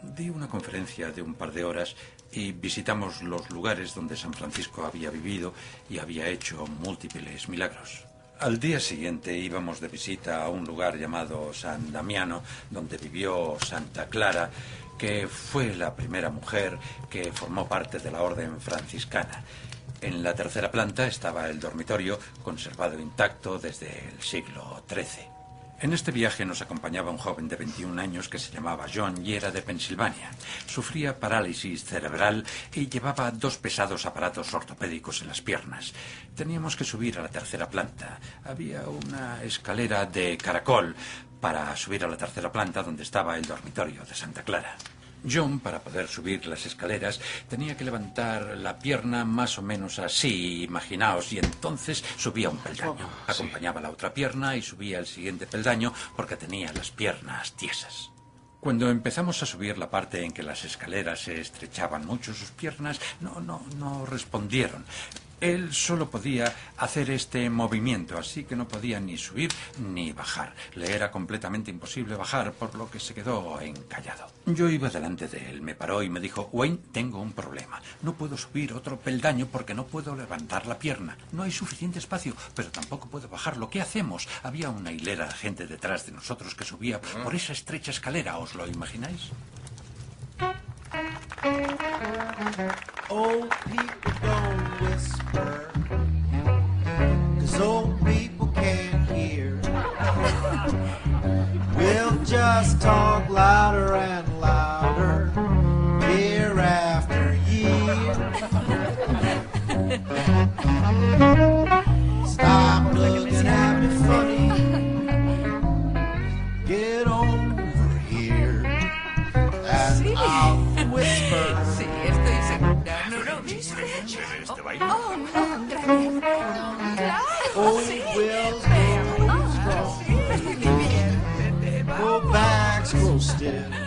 Di una conferencia de un par de horas y visitamos los lugares donde San Francisco había vivido y había hecho múltiples milagros. Al día siguiente íbamos de visita a un lugar llamado San Damiano, donde vivió Santa Clara, que fue la primera mujer que formó parte de la orden franciscana. En la tercera planta estaba el dormitorio, conservado intacto desde el siglo XIII. En este viaje nos acompañaba un joven de 21 años que se llamaba John y era de Pensilvania. Sufría parálisis cerebral y llevaba dos pesados aparatos ortopédicos en las piernas. Teníamos que subir a la tercera planta. Había una escalera de caracol para subir a la tercera planta donde estaba el dormitorio de Santa Clara. John, para poder subir las escaleras, tenía que levantar la pierna más o menos así, imaginaos, y entonces subía un peldaño. Acompañaba la otra pierna y subía el siguiente peldaño porque tenía las piernas tiesas. Cuando empezamos a subir la parte en que las escaleras se estrechaban mucho, sus piernas no, no, no respondieron. Él solo podía hacer este movimiento, así que no podía ni subir ni bajar. Le era completamente imposible bajar, por lo que se quedó encallado. Yo iba delante de él, me paró y me dijo, Wayne, tengo un problema. No puedo subir otro peldaño porque no puedo levantar la pierna. No hay suficiente espacio, pero tampoco puedo bajarlo. ¿Qué hacemos? Había una hilera de gente detrás de nosotros que subía por esa estrecha escalera, ¿os lo imagináis? Old people don't whisper, cause old people can't hear. We'll just talk louder and louder, year after year. Stop looking at me funny. Claro, Oh, sí. wheels Pero, go oh, strong. sí,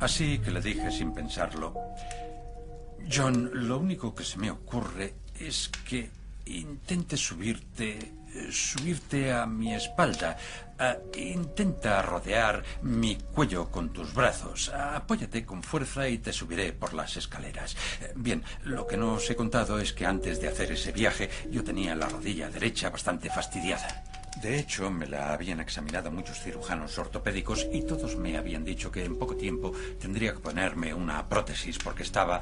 Así que le dije sin pensarlo, John, lo único que se me ocurre es que intentes subirte, subirte a mi espalda. Ah, intenta rodear mi cuello con tus brazos. Apóyate con fuerza y te subiré por las escaleras. Bien, lo que no os he contado es que antes de hacer ese viaje yo tenía la rodilla derecha bastante fastidiada. De hecho, me la habían examinado muchos cirujanos ortopédicos y todos me habían dicho que en poco tiempo tendría que ponerme una prótesis porque estaba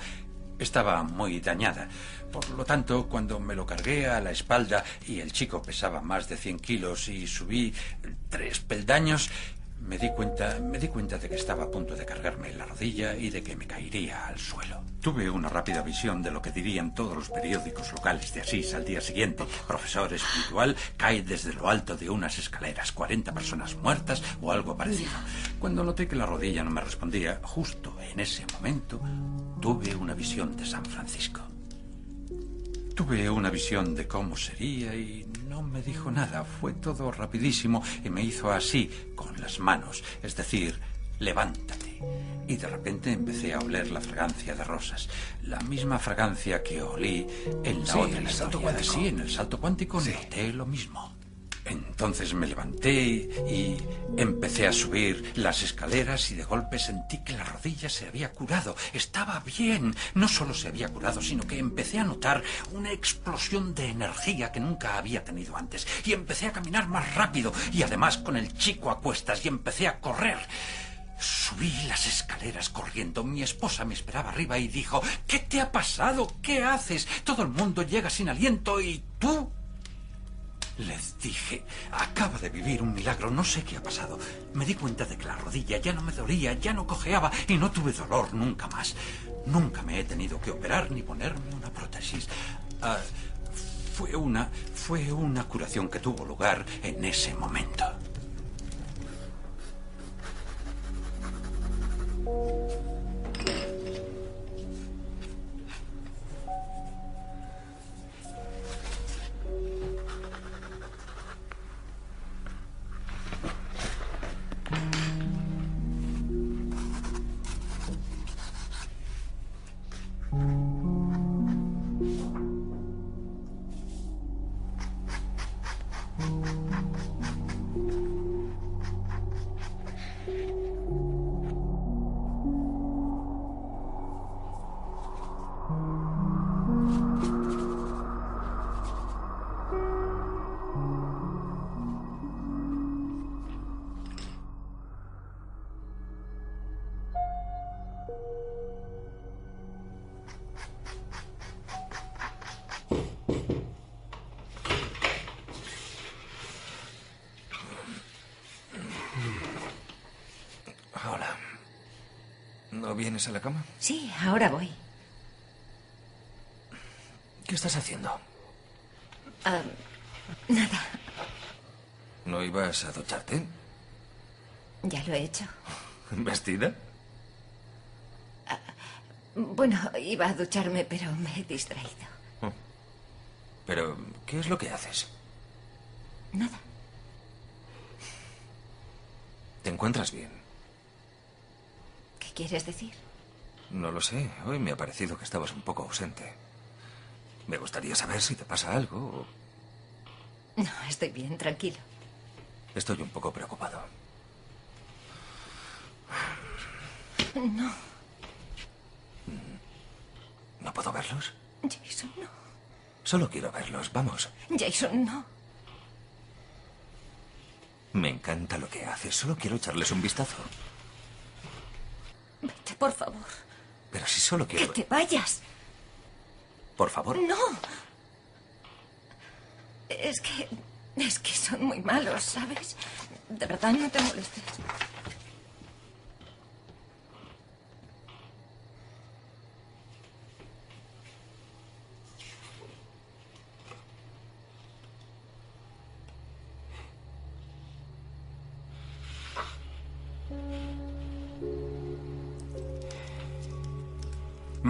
estaba muy dañada. Por lo tanto, cuando me lo cargué a la espalda y el chico pesaba más de 100 kilos y subí tres peldaños, me di cuenta, me di cuenta de que estaba a punto de cargarme la rodilla y de que me caería al suelo. Tuve una rápida visión de lo que dirían todos los periódicos locales de Asís al día siguiente. Profesor espiritual cae desde lo alto de unas escaleras, 40 personas muertas o algo parecido. Cuando noté que la rodilla no me respondía, justo en ese momento tuve una visión de San Francisco. Tuve una visión de cómo sería y no me dijo nada. Fue todo rapidísimo y me hizo así, con las manos, es decir, levántate. Y de repente empecé a oler la fragancia de rosas. La misma fragancia que olí en la Sí, otra en el salto cuántico. Sí, en el salto cuántico noté lo mismo. Entonces me levanté y empecé a subir las escaleras y de golpe sentí que la rodilla se había curado. Estaba bien. No solo se había curado, sino que empecé a notar una explosión de energía que nunca había tenido antes. Y empecé a caminar más rápido y además con el chico a cuestas y empecé a correr. Subí las escaleras corriendo. Mi esposa me esperaba arriba y dijo, ¿qué te ha pasado? ¿Qué haces? Todo el mundo llega sin aliento y tú les dije, acaba de vivir un milagro, no sé qué ha pasado. Me di cuenta de que la rodilla ya no me dolía, ya no cojeaba y no tuve dolor nunca más. Nunca me he tenido que operar ni ponerme una prótesis. Ah, fue una fue una curación que tuvo lugar en ese momento. Vienes a la cama? Sí, ahora voy. ¿Qué estás haciendo? Ah, nada, ¿No ibas a ducharte? ya lo he hecho. ¿Vestida? Bueno, iba a ducharme, pero me he distraído. Pero, ¿qué es lo que haces? Nada. ¿Te encuentras bien? ¿Qué quieres decir? No lo sé. Hoy me ha parecido que estabas un poco ausente. Me gustaría saber si te pasa algo. o- No, estoy bien, tranquilo. Estoy un poco preocupado. No, ¿No puedo verlos? Jason, no. Solo quiero verlos. Vamos. Jason, no. Me encanta lo que haces. Solo quiero echarles un vistazo. Vete, por favor. Solo Que quiero... te vayas. Por favor. No. Es que... Es que son muy malos, ¿sabes? De verdad, no te molestes.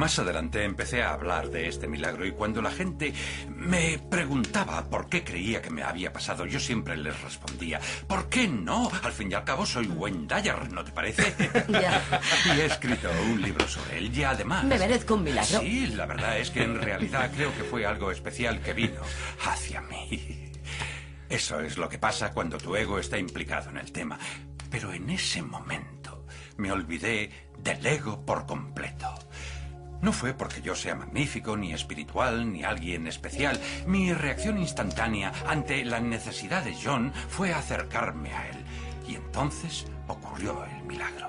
Más adelante empecé a hablar de este milagro y cuando la gente me preguntaba por qué creía que me había pasado, yo siempre les respondía, ¿por qué no? Al fin y al cabo soy Wayne Dyer, ¿no te parece? Ya. Y he escrito un libro sobre él y además... Me merezco un milagro. Sí, la verdad es que en realidad creo que fue algo especial que vino hacia mí. Eso es lo que pasa cuando tu ego está implicado en el tema. Pero en ese momento me olvidé del ego por completo. No fue porque yo sea magnífico, ni espiritual, ni alguien especial. Mi reacción instantánea ante la necesidad de John fue acercarme a él. Y entonces ocurrió el milagro.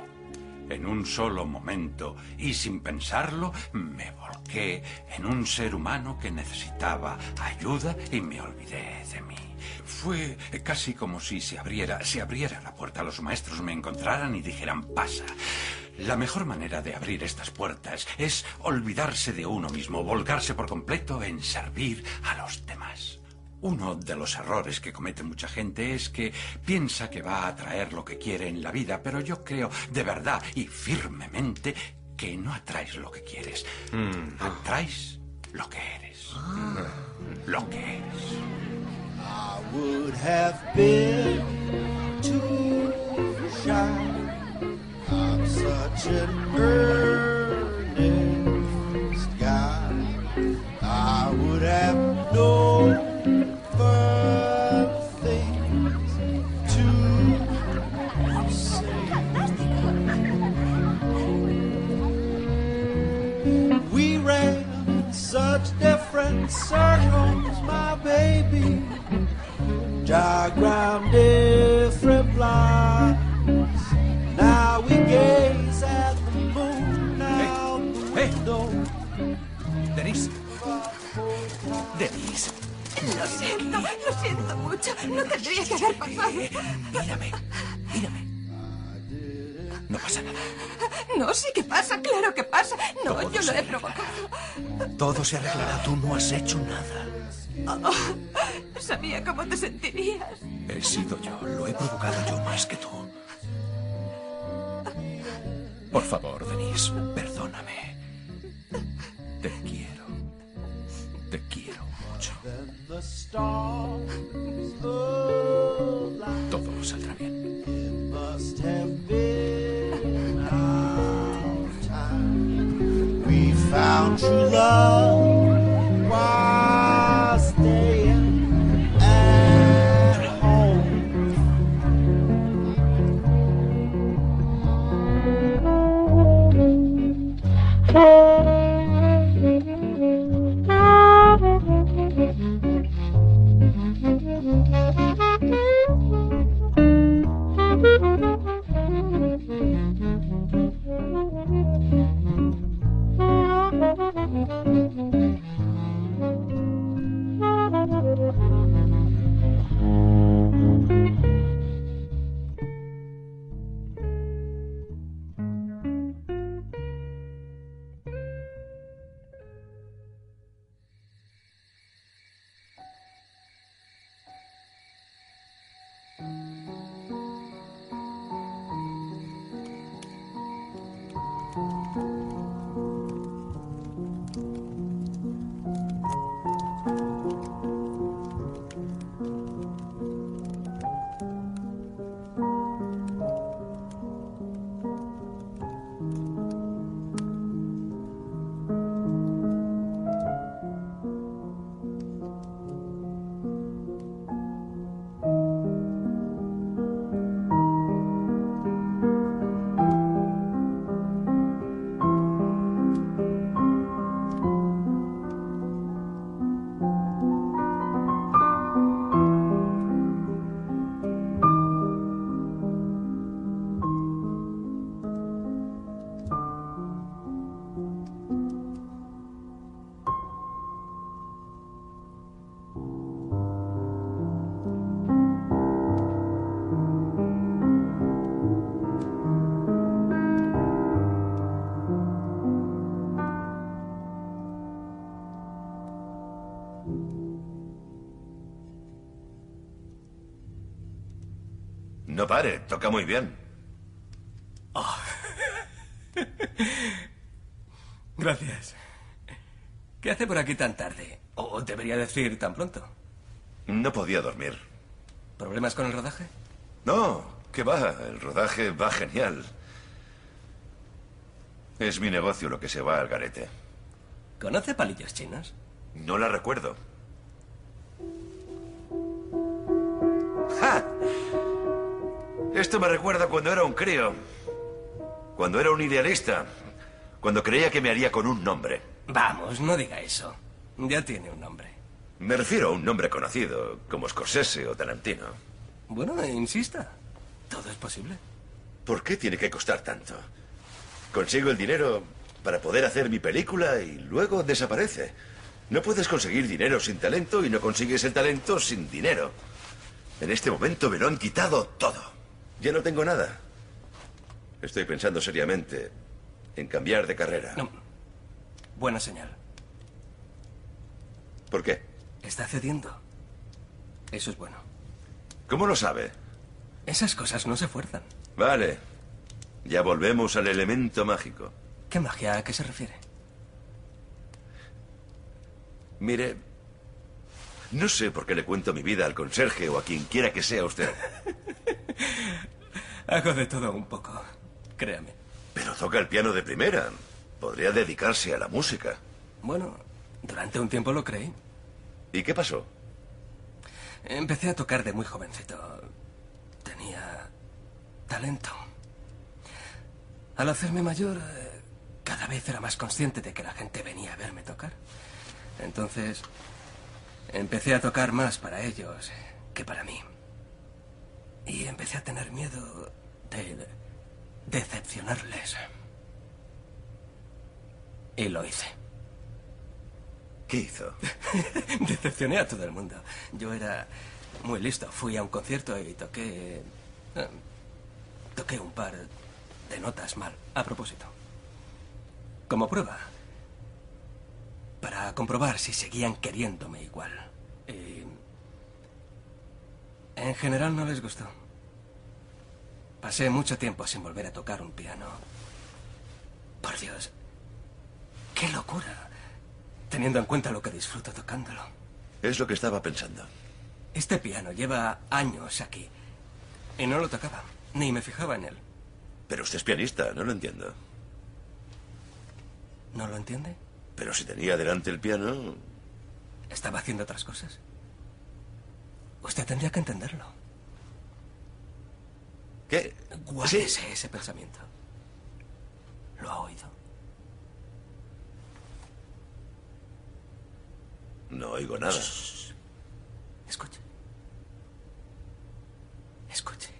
En un solo momento y sin pensarlo, me volqué en un ser humano que necesitaba ayuda y me olvidé de mí. Fue casi como si se abriera, se abriera la puerta, los maestros me encontraran y dijeran pasa. La mejor manera de abrir estas puertas es olvidarse de uno mismo, volcarse por completo en servir a los demás. Uno de los errores que comete mucha gente es que piensa que va a atraer lo que quiere en la vida, pero yo creo de verdad y firmemente que no atraes lo que quieres. Atraes lo que eres. Lo que eres. I would have been has hecho nada. No pare, toca muy bien. Gracias. ¿Qué hace por aquí tan tarde? O debería decir tan pronto. No podía dormir. ¿Problemas con el rodaje? No, que va, el rodaje va genial. Es mi negocio lo que se va al garete. ¿Conoce palillos chinos? No la recuerdo. Esto me recuerda cuando era un crío. Cuando era un idealista. Cuando creía que me haría con un nombre. Vamos, no diga eso. Ya tiene un nombre. Me refiero a un nombre conocido, como Scorsese o Tarantino. Bueno, insista. Todo es posible. ¿Por qué tiene que costar tanto? Consigo el dinero para poder hacer mi película y luego desaparece. No puedes conseguir dinero sin talento y no consigues el talento sin dinero. En este momento me lo han quitado todo. Ya no tengo nada. Estoy pensando seriamente en cambiar de carrera. No. Buena señal. ¿Por qué? Está cediendo. Eso es bueno. ¿Cómo lo sabe? Esas cosas no se fuerzan. Vale. Ya volvemos al elemento mágico. ¿Qué magia? ¿A qué se refiere? Mire, no sé por qué le cuento mi vida al conserje o a quien quiera que sea usted. Hago de todo un poco. Créame. Pero toca el piano de primera. Podría dedicarse a la música. Bueno, durante un tiempo lo creí. ¿Y qué pasó? Empecé a tocar de muy jovencito. Tenía talento. Al hacerme mayor, cada vez era más consciente de que la gente venía a verme tocar. Entonces, empecé a tocar más para ellos que para mí. Y empecé a tener miedo de decepcionarles. Y lo hice. ¿Qué hizo? Decepcioné a todo el mundo. Yo era muy listo. Fui a un concierto y toqué... eh, toqué un par de notas mal, a propósito. Como prueba. Para comprobar si seguían queriéndome igual. En general no les gustó. Pasé mucho tiempo sin volver a tocar un piano. Por Dios. ¡Qué locura! Teniendo en cuenta lo que disfruto tocándolo. Es lo que estaba pensando. Este piano lleva años aquí. Y no lo tocaba. Ni me fijaba en él. Pero usted es pianista, no lo entiendo. ¿No lo entiende? Pero si tenía delante el piano... Estaba haciendo otras cosas. Usted tendría que entenderlo. ¿Qué? Guárdese ese pensamiento. ¿Lo ha oído? No oigo nada. Escuche. Escuche.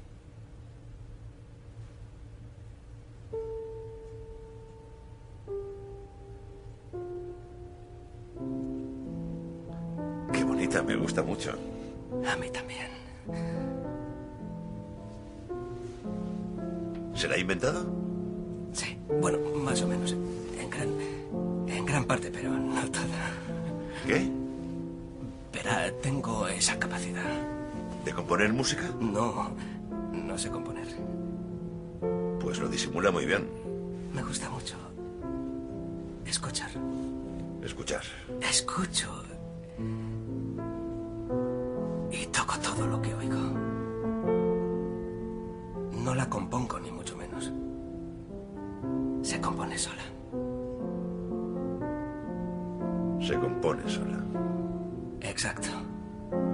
Qué bonita, me gusta mucho. A mí también. ¿Se la ha inventado? Sí. Bueno, más o menos. En gran, en gran parte, pero no toda. ¿Qué? Verá, tengo esa capacidad. ¿De componer música? No, no sé componer. Pues lo disimula muy bien. Me gusta mucho escuchar. Escuchar. Escucho. Toco todo lo que oigo. No la compongo, ni mucho menos. Se compone sola. Se compone sola. Exacto.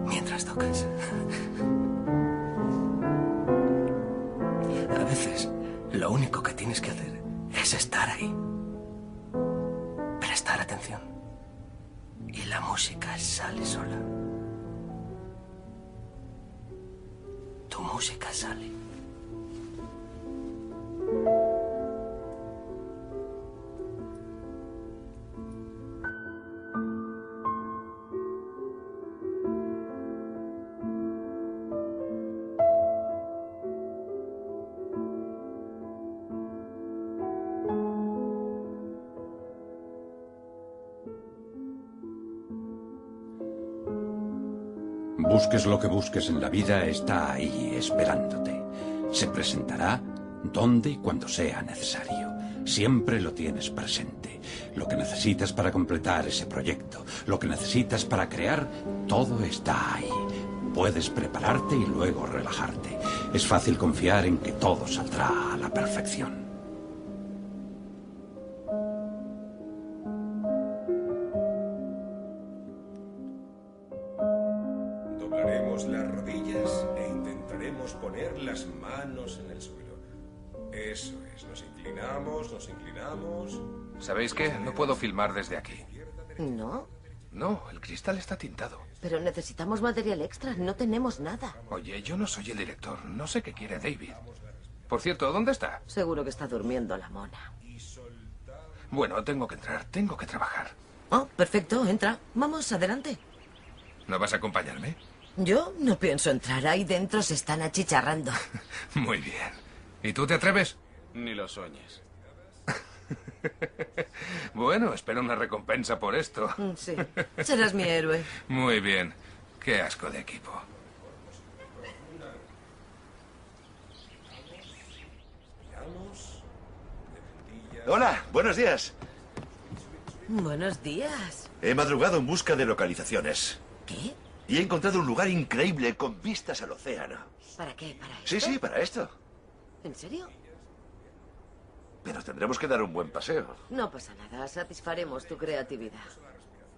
Mientras tocas. A veces, lo único que tienes que hacer es estar ahí. Prestar atención. Y la música sale sola. Música sale. Busques lo que busques en la vida, está ahí esperándote. Se presentará donde y cuando sea necesario. Siempre lo tienes presente. Lo que necesitas para completar ese proyecto, lo que necesitas para crear, todo está ahí. Puedes prepararte y luego relajarte. Es fácil confiar en que todo saldrá a la perfección. Filmar desde aquí. No, No, el cristal está tintado. pero necesitamos material extra. No tenemos nada. Oye, yo no soy el director. No sé qué quiere David. Por cierto, ¿dónde está? Seguro que está durmiendo la mona. Bueno, tengo que entrar. Tengo que trabajar. Oh, perfecto, entra. Vamos, adelante. ¿No vas a acompañarme? Yo no pienso entrar. Ahí dentro se están achicharrando. Muy bien. ¿Y tú te atreves? Ni lo sueñes. Bueno, espero una recompensa por esto. Mm, Sí, serás mi héroe. Muy bien. Qué asco de equipo. Hola, buenos días. Buenos días. He madrugado en busca de localizaciones. ¿Qué? Y he encontrado un lugar increíble con vistas al océano. ¿Para qué? ¿Para esto? Sí, sí, para esto. ¿En serio? Pero tendremos que dar un buen paseo. No pasa nada. Satisfaremos tu creatividad.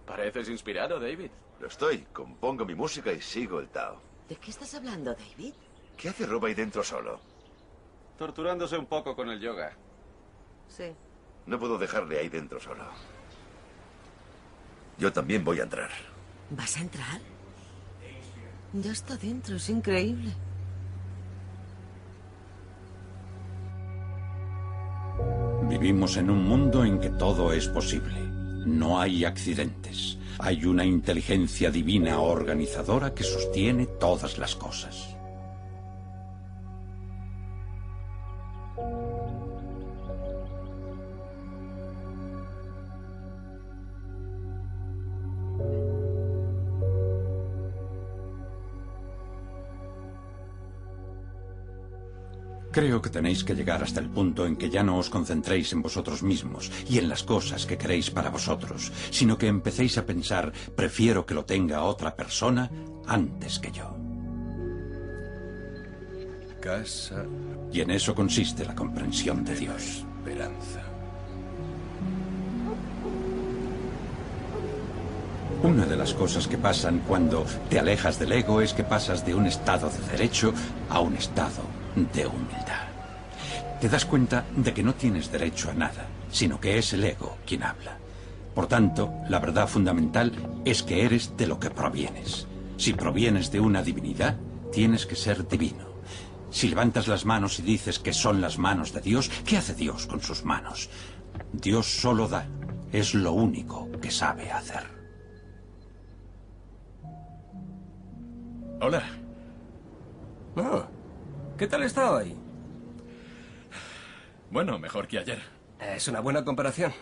Pareces inspirado, David. Lo estoy. Compongo mi música y sigo el Tao. ¿De qué estás hablando, David? ¿Qué hace Rob ahí dentro solo? Torturándose un poco con el yoga. Sí. No puedo dejarle ahí dentro solo. Yo también voy a entrar. ¿Vas a entrar? Ya está dentro, es increíble. Vivimos en un mundo en que todo es posible. No hay accidentes. Hay una inteligencia divina organizadora que sostiene todas las cosas. Creo que tenéis que llegar hasta el punto en que ya no os concentréis en vosotros mismos y en las cosas que queréis para vosotros, sino que empecéis a pensar, prefiero que lo tenga otra persona antes que yo. Casa. Y en eso consiste la comprensión de Dios. Esperanza. Una de las cosas que pasan cuando te alejas del ego es que pasas de un estado de derecho a un estado de humildad. Te das cuenta de que no tienes derecho a nada, sino que es el ego quien habla. Por tanto, la verdad fundamental es que eres de lo que provienes. Si provienes de una divinidad, tienes que ser divino. Si levantas las manos y dices que son las manos de Dios, ¿qué hace Dios con sus manos? Dios solo da. Es lo único que sabe hacer. Hola. Oh, ¿Qué tal está hoy? Bueno, mejor que ayer. Es una buena comparación.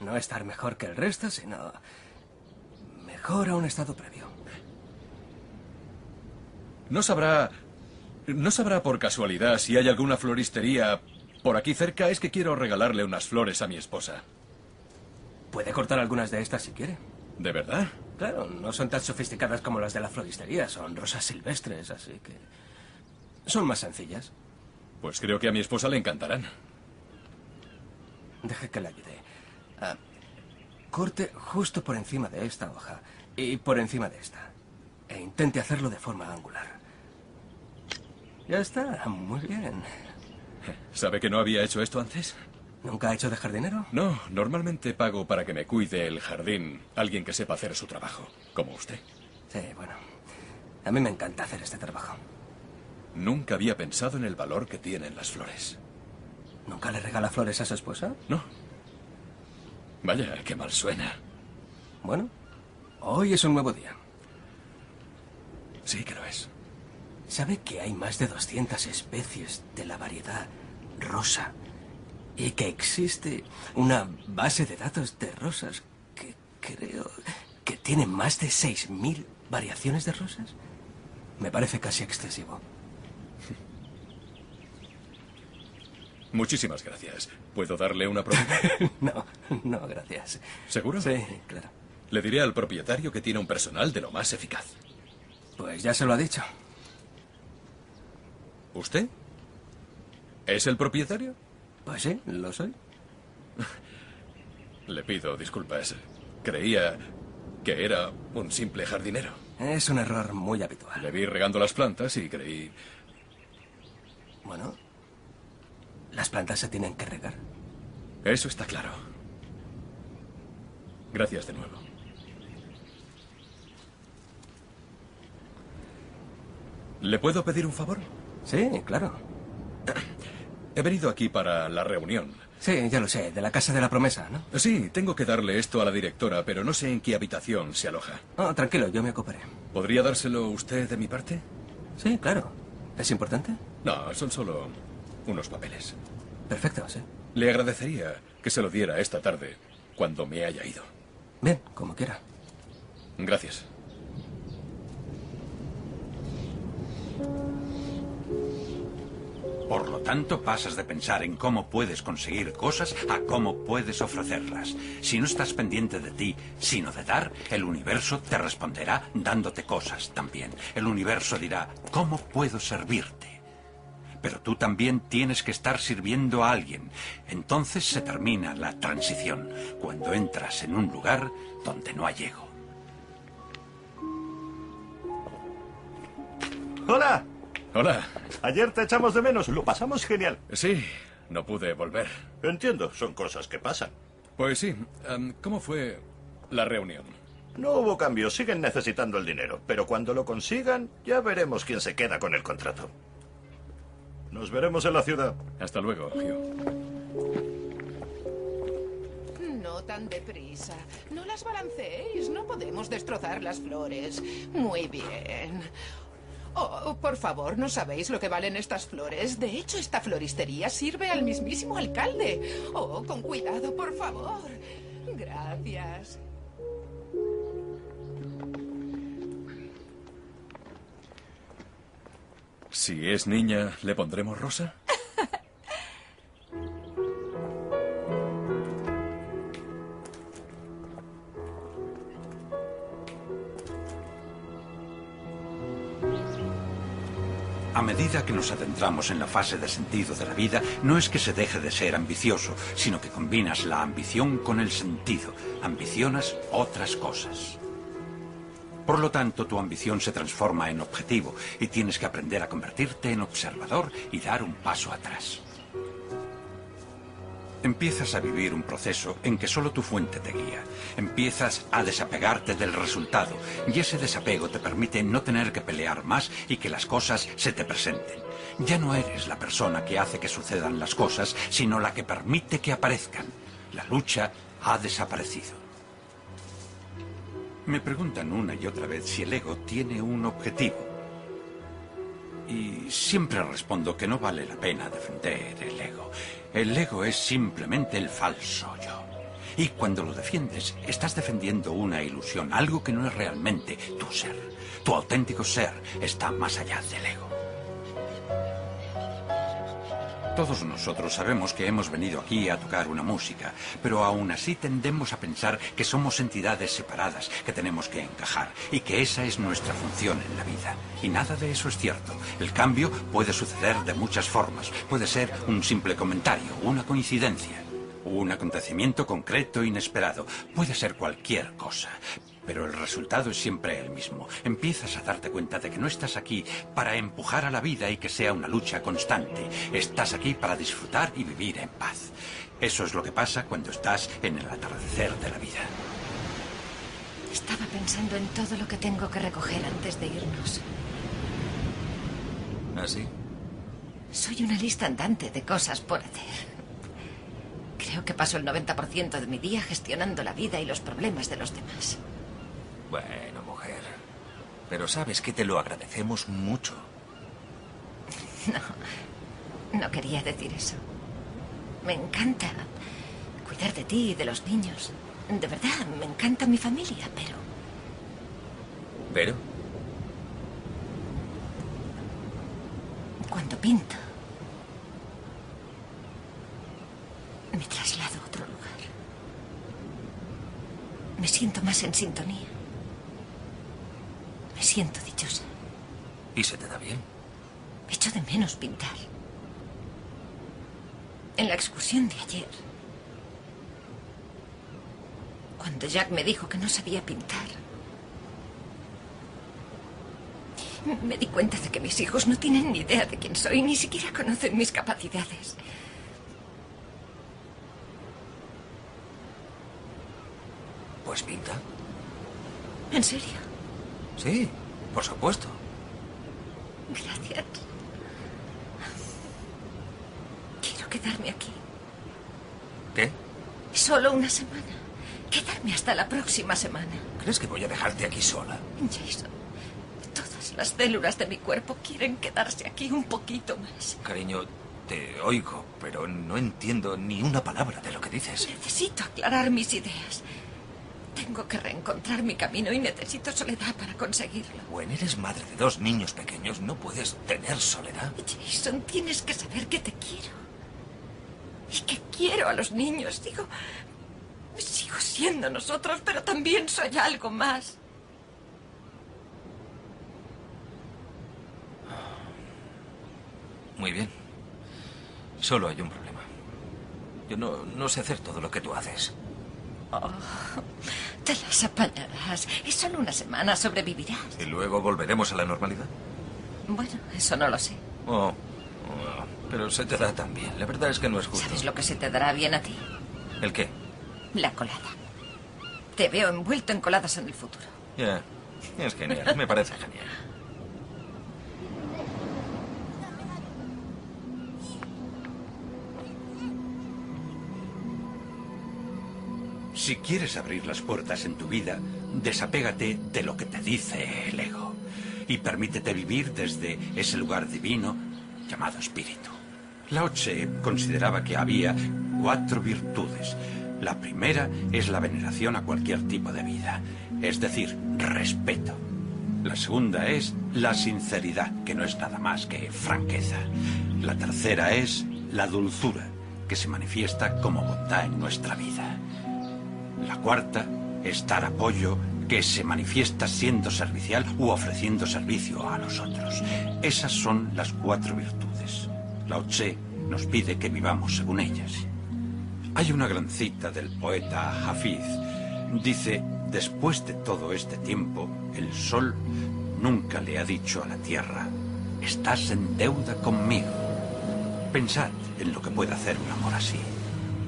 No estar mejor que el resto, sino mejor a un estado previo. No sabrá... No sabrá por casualidad si hay alguna floristería por aquí cerca. Es que quiero regalarle unas flores a mi esposa. Puede cortar algunas de estas si quiere. ¿De verdad? Claro, no son tan sofisticadas como las de la floristería. Son rosas silvestres, así que... Son más sencillas. Pues creo que a mi esposa le encantarán. Deje que le ayude. Ah, corte justo por encima de esta hoja y por encima de esta. E intente hacerlo de forma angular. Ya está, muy bien. ¿Sabe que no había hecho esto antes? ¿Nunca ha hecho de jardinero? No, normalmente pago para que me cuide el jardín alguien que sepa hacer su trabajo, como usted. Sí, bueno. A mí me encanta hacer este trabajo. Nunca había pensado en el valor que tienen las flores. ¿Nunca le regala flores a su esposa? No. Vaya, qué mal suena. Bueno, hoy es un nuevo día. Sí que lo es. ¿Sabe que hay más de 200 especies de la variedad rosa? Y que existe una base de datos de rosas que creo que tiene más de 6.000 variaciones de rosas. Me parece casi excesivo. Muchísimas gracias. ¿Puedo darle una propina? no, no, gracias. ¿Seguro? Sí, claro. Le diré al propietario que tiene un personal de lo más eficaz. Pues ya se lo ha dicho. ¿Usted? ¿Es el propietario? Pues sí, lo soy. Le pido disculpas. Creía que era un simple jardinero. Es un error muy habitual. Le vi regando las plantas y creí... Bueno, las plantas se tienen que regar. Eso está claro. Gracias de nuevo. ¿Le puedo pedir un favor? Sí, claro. He venido aquí para la reunión. Sí, ya lo sé, de la Casa de la Promesa, ¿no? Sí, tengo que darle esto a la directora, pero no sé en qué habitación se aloja. Oh, tranquilo, yo me ocuparé. ¿Podría dárselo usted de mi parte? Sí, claro. ¿Es importante? No, son solo unos papeles. Perfecto, sí. Le agradecería que se lo diera esta tarde, cuando me haya ido. Bien, como quiera. Gracias. Por lo tanto, pasas de pensar en cómo puedes conseguir cosas a cómo puedes ofrecerlas. Si no estás pendiente de ti, sino de dar, el universo te responderá dándote cosas también. El universo dirá, ¿cómo puedo servirte? Pero tú también tienes que estar sirviendo a alguien. Entonces se termina la transición, cuando entras en un lugar donde no hay ego. ¡Hola! Hola. Ayer te echamos de menos. Lo pasamos genial. Sí, no pude volver. Entiendo, son cosas que pasan. Pues sí. em, ¿Cómo fue la reunión. No hubo cambio, siguen necesitando el dinero, pero cuando lo consigan, ya veremos quién se queda con el contrato. Nos veremos en la ciudad. Hasta luego, Hugh. No tan deprisa. No las balanceéis. No podemos destrozar las flores. Muy bien. Oh, por favor, no sabéis lo que valen estas flores. De hecho, esta floristería sirve al mismísimo alcalde. Oh, con cuidado, por favor. Gracias. Si es niña, ¿le pondremos rosa? A medida que nos adentramos en la fase de sentido de la vida, no es que se deje de ser ambicioso, sino que combinas la ambición con el sentido. Ambicionas otras cosas. Por lo tanto, tu ambición se transforma en objetivo y tienes que aprender a convertirte en observador y dar un paso atrás. Empiezas a vivir un proceso en que solo tu fuente te guía. Empiezas a desapegarte del resultado y ese desapego te permite no tener que pelear más y que las cosas se te presenten. Ya no eres la persona que hace que sucedan las cosas, sino la que permite que aparezcan. La lucha ha desaparecido. Me preguntan una y otra vez si el ego tiene un objetivo. Y siempre respondo que no vale la pena defender el ego. El ego es simplemente el falso yo. Y cuando lo defiendes, estás defendiendo una ilusión, algo que no es realmente tu ser. Tu auténtico ser está más allá del ego. Todos nosotros sabemos que hemos venido aquí a tocar una música, pero aún así tendemos a pensar que somos entidades separadas, que tenemos que encajar y que esa es nuestra función en la vida. Y nada de eso es cierto. El cambio puede suceder de muchas formas. Puede ser un simple comentario, una coincidencia, un acontecimiento concreto inesperado. Puede ser cualquier cosa. Pero el resultado es siempre el mismo. Empiezas a darte cuenta de que no estás aquí para empujar a la vida y que sea una lucha constante. Estás aquí para disfrutar y vivir en paz. Eso es lo que pasa cuando estás en el atardecer de la vida. Estaba pensando en todo lo que tengo que recoger antes de irnos. ¿Ah, sí? Soy una lista andante de cosas por hacer. Creo que paso el 90% de mi día gestionando la vida y los problemas de los demás. Bueno, mujer. Pero sabes que te lo agradecemos mucho. No, no quería decir eso. Me encanta cuidar de ti y de los niños. De verdad, me encanta mi familia, pero ¿Pero? cuando pinto, me traslado a otro lugar. Me siento más en sintonía. Me siento dichosa. ¿Y se te da bien? Echo de menos pintar. En la excursión de ayer, cuando Jack me dijo que no sabía pintar, me di cuenta de que mis hijos no tienen ni idea de quién soy, ni siquiera conocen mis capacidades. Pues pinta. ¿En serio? Sí, por supuesto. Gracias. Quiero quedarme aquí. ¿Qué? Solo una semana. Quedarme hasta la próxima semana. ¿Crees que voy a dejarte aquí sola? Jason, todas las células de mi cuerpo quieren quedarse aquí un poquito más. Cariño, te oigo, pero no entiendo ni una palabra de lo que dices. Necesito aclarar mis ideas. Tengo que reencontrar mi camino y necesito soledad para conseguirlo. Bueno, eres madre de dos niños pequeños, no puedes tener soledad. Jason, tienes que saber que te quiero. Y que quiero a los niños. Digo, sigo siendo nosotros, pero también soy algo más. Muy bien. Solo hay un problema. Yo no, no sé hacer todo lo que tú haces. Oh, te las apañarás. Es solo una semana, sobrevivirás. ¿Y luego volveremos a la normalidad? Bueno, eso no lo sé. Oh, oh, pero se te da tan bien. La verdad es que no es justo. ¿Sabes lo que se te dará bien a ti? ¿El qué? La colada. Te veo envuelto en coladas en el futuro. Ya, es genial, me parece genial. Si quieres abrir las puertas en tu vida, desapégate de lo que te dice el ego y permítete vivir desde ese lugar divino llamado espíritu. Lao Tse consideraba que había cuatro virtudes. La primera es la veneración a cualquier tipo de vida, es decir, respeto. La segunda es la sinceridad, que no es nada más que franqueza. La tercera es la dulzura, que se manifiesta como bondad en nuestra vida. La cuarta es dar apoyo que se manifiesta siendo servicial u ofreciendo servicio a los otros. Esas son las cuatro virtudes. Lao Tse nos pide que vivamos según ellas. Hay una gran cita del poeta Hafiz. Dice, después de todo este tiempo, el sol nunca le ha dicho a la tierra, estás en deuda conmigo. Pensad en lo que puede hacer un amor así.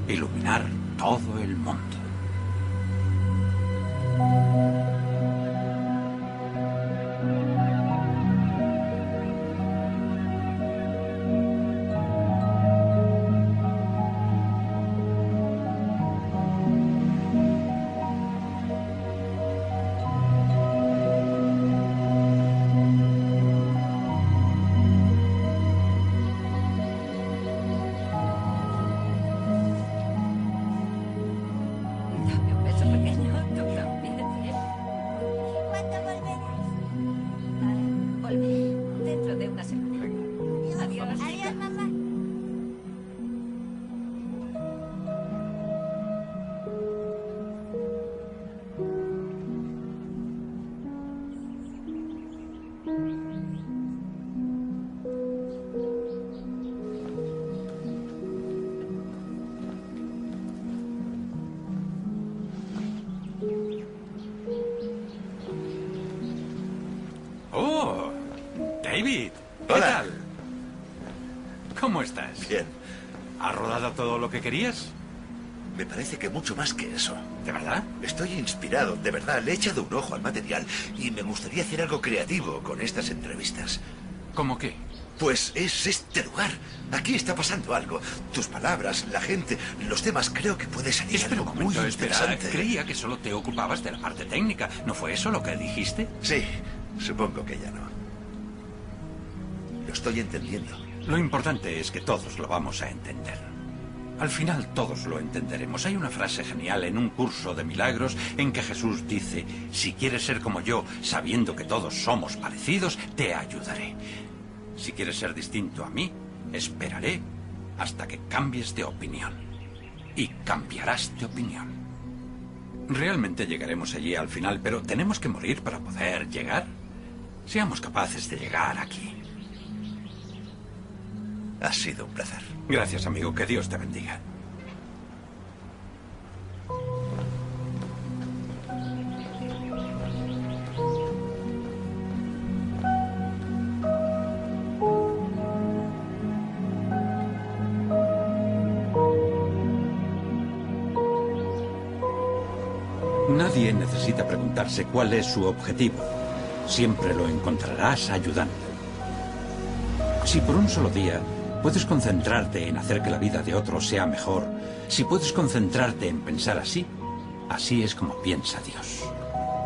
Iluminar todo el mundo. Música David. ¿Qué Hola. tal? ¿Cómo estás? Bien. ¿Has rodado todo lo que querías? Me parece que mucho más que eso. ¿De verdad? Estoy inspirado, de verdad. Le he echado un ojo al material y me gustaría hacer algo creativo con estas entrevistas. ¿Cómo qué? Pues es este lugar. Aquí está pasando algo. Tus palabras, la gente, los temas, creo que puede salir Espera algo muy espera. interesante. Creía que solo te ocupabas de la parte técnica. ¿No fue eso lo que dijiste? Sí, supongo que ya no. Estoy entendiendo. Lo importante es que todos lo vamos a entender. Al final todos lo entenderemos. Hay una frase genial en un curso de milagros en que Jesús dice, si quieres ser como yo, sabiendo que todos somos parecidos, te ayudaré. Si quieres ser distinto a mí, esperaré hasta que cambies de opinión. Y cambiarás de opinión. Realmente llegaremos allí al final, pero tenemos que morir para poder llegar. Seamos capaces de llegar aquí. Ha sido un placer. Gracias, amigo. Que Dios te bendiga. Nadie necesita preguntarse cuál es su objetivo. Siempre lo encontrarás ayudando. Si por un solo día puedes concentrarte en hacer que la vida de otros sea mejor, si puedes concentrarte en pensar así, así es como piensa Dios.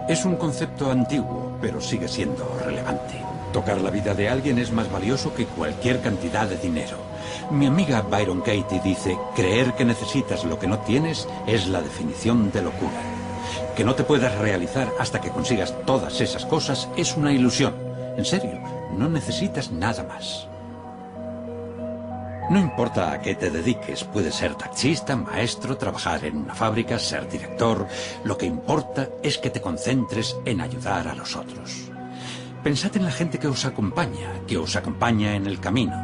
Es un concepto antiguo, pero sigue siendo relevante. Tocar la vida de alguien es más valioso que cualquier cantidad de dinero. Mi amiga Byron Katie dice, creer que necesitas lo que no tienes es la definición de locura. Que no te puedas realizar hasta que consigas todas esas cosas es una ilusión. En serio, no necesitas nada más. No importa a qué te dediques, puedes ser taxista, maestro, trabajar en una fábrica, ser director. Lo que importa es que te concentres en ayudar a los otros. Pensad en la gente que os acompaña, que os acompaña en el camino.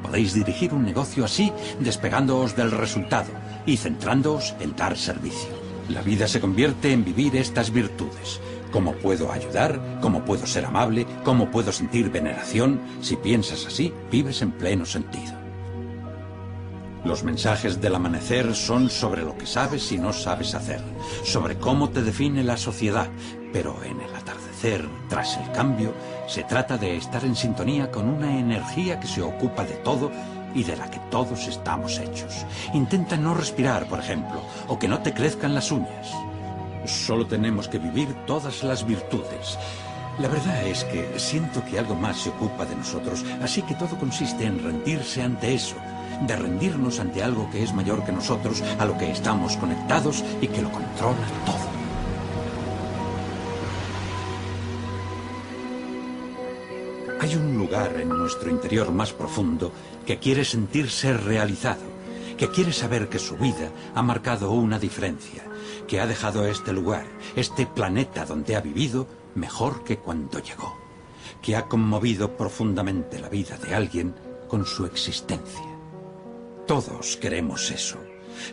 Podéis dirigir un negocio así, despegándoos del resultado y centrándoos en dar servicio. La vida se convierte en vivir estas virtudes. ¿Cómo puedo ayudar? ¿Cómo puedo ser amable? ¿Cómo puedo sentir veneración? Si piensas así, vives en pleno sentido. Los mensajes del amanecer son sobre lo que sabes y no sabes hacer, sobre cómo te define la sociedad, pero en el atardecer, tras el cambio, se trata de estar en sintonía con una energía que se ocupa de todo y de la que todos estamos hechos. Intenta no respirar, por ejemplo, o que no te crezcan las uñas. Solo tenemos que vivir todas las virtudes. La verdad es que siento que algo más se ocupa de nosotros, así que todo consiste en rendirse ante eso, de rendirnos ante algo que es mayor que nosotros, a lo que estamos conectados y que lo controla todo. Hay un lugar en nuestro interior más profundo que quiere sentirse realizado, que quiere saber que su vida ha marcado una diferencia, que ha dejado este lugar, este planeta donde ha vivido, mejor que cuando llegó, que ha conmovido profundamente la vida de alguien con su existencia. Todos queremos eso.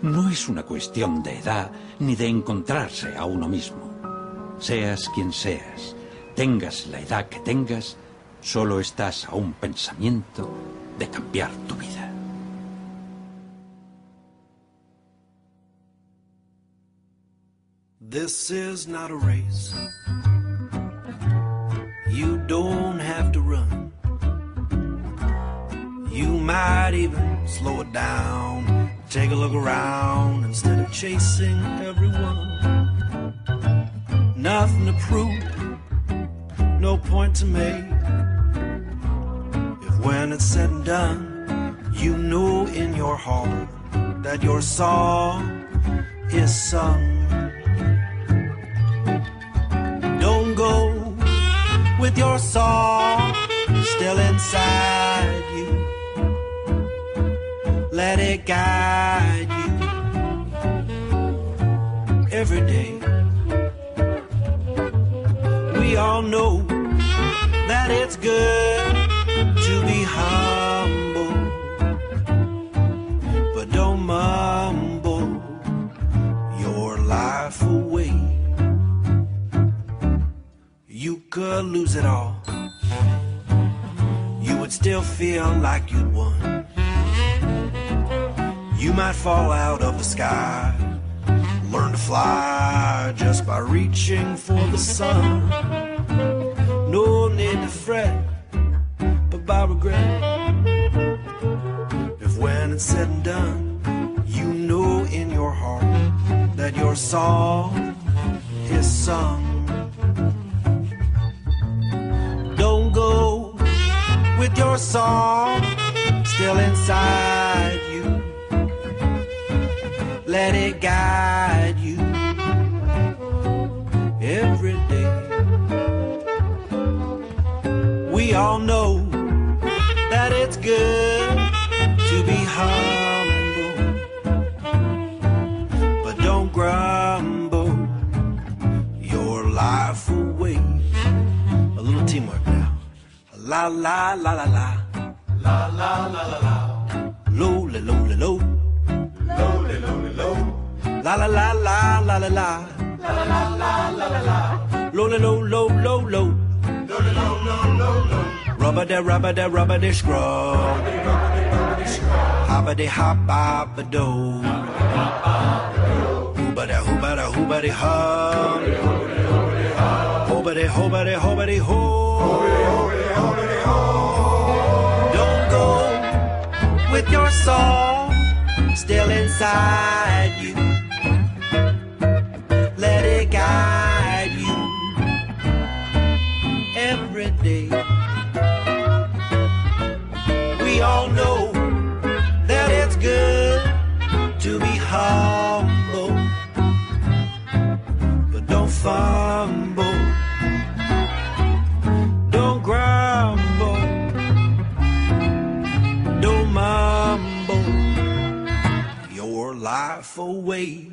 No es una cuestión de edad ni de encontrarse a uno mismo. Seas quien seas, tengas la edad que tengas, Solo estás a un pensamiento de cambiar tu vida. This is not a race. You don't have to run. You might even slow it down. Take a look around instead of chasing everyone. Nothing to prove, no point to make. If when it's said and done, you know in your heart that your song is sung. Don't go with your song still inside. Let it guide you every day. We all know that it's good to be humble, but don't mumble your life away. You could lose it all, you would still feel like you'd won. You might fall out of the sky, learn to fly just by reaching for the sun. No need to fret but by regret. If when it's said and done, you know in your heart that your song is sung. Don't go with your song still inside. Let it guide you every day. We all know that it's good to be humble, but don't grumble your life away. A little teamwork now. La la la la la. La la la la la. Low, la low, low. Low, la low, la. La la la la la la la. La la la la la la la. Low, low, low, low, low. Low, low, low, low. Rubber da rubber da rubber da scrub. Hoppa de hop bop a do. Hooba da hooba da hooba de hum. Hooba de hooba de hooba de ho. Don't go with your song still inside you. Let it guide you. Every day. We all know that it's good to be humble, but don't fumble, away.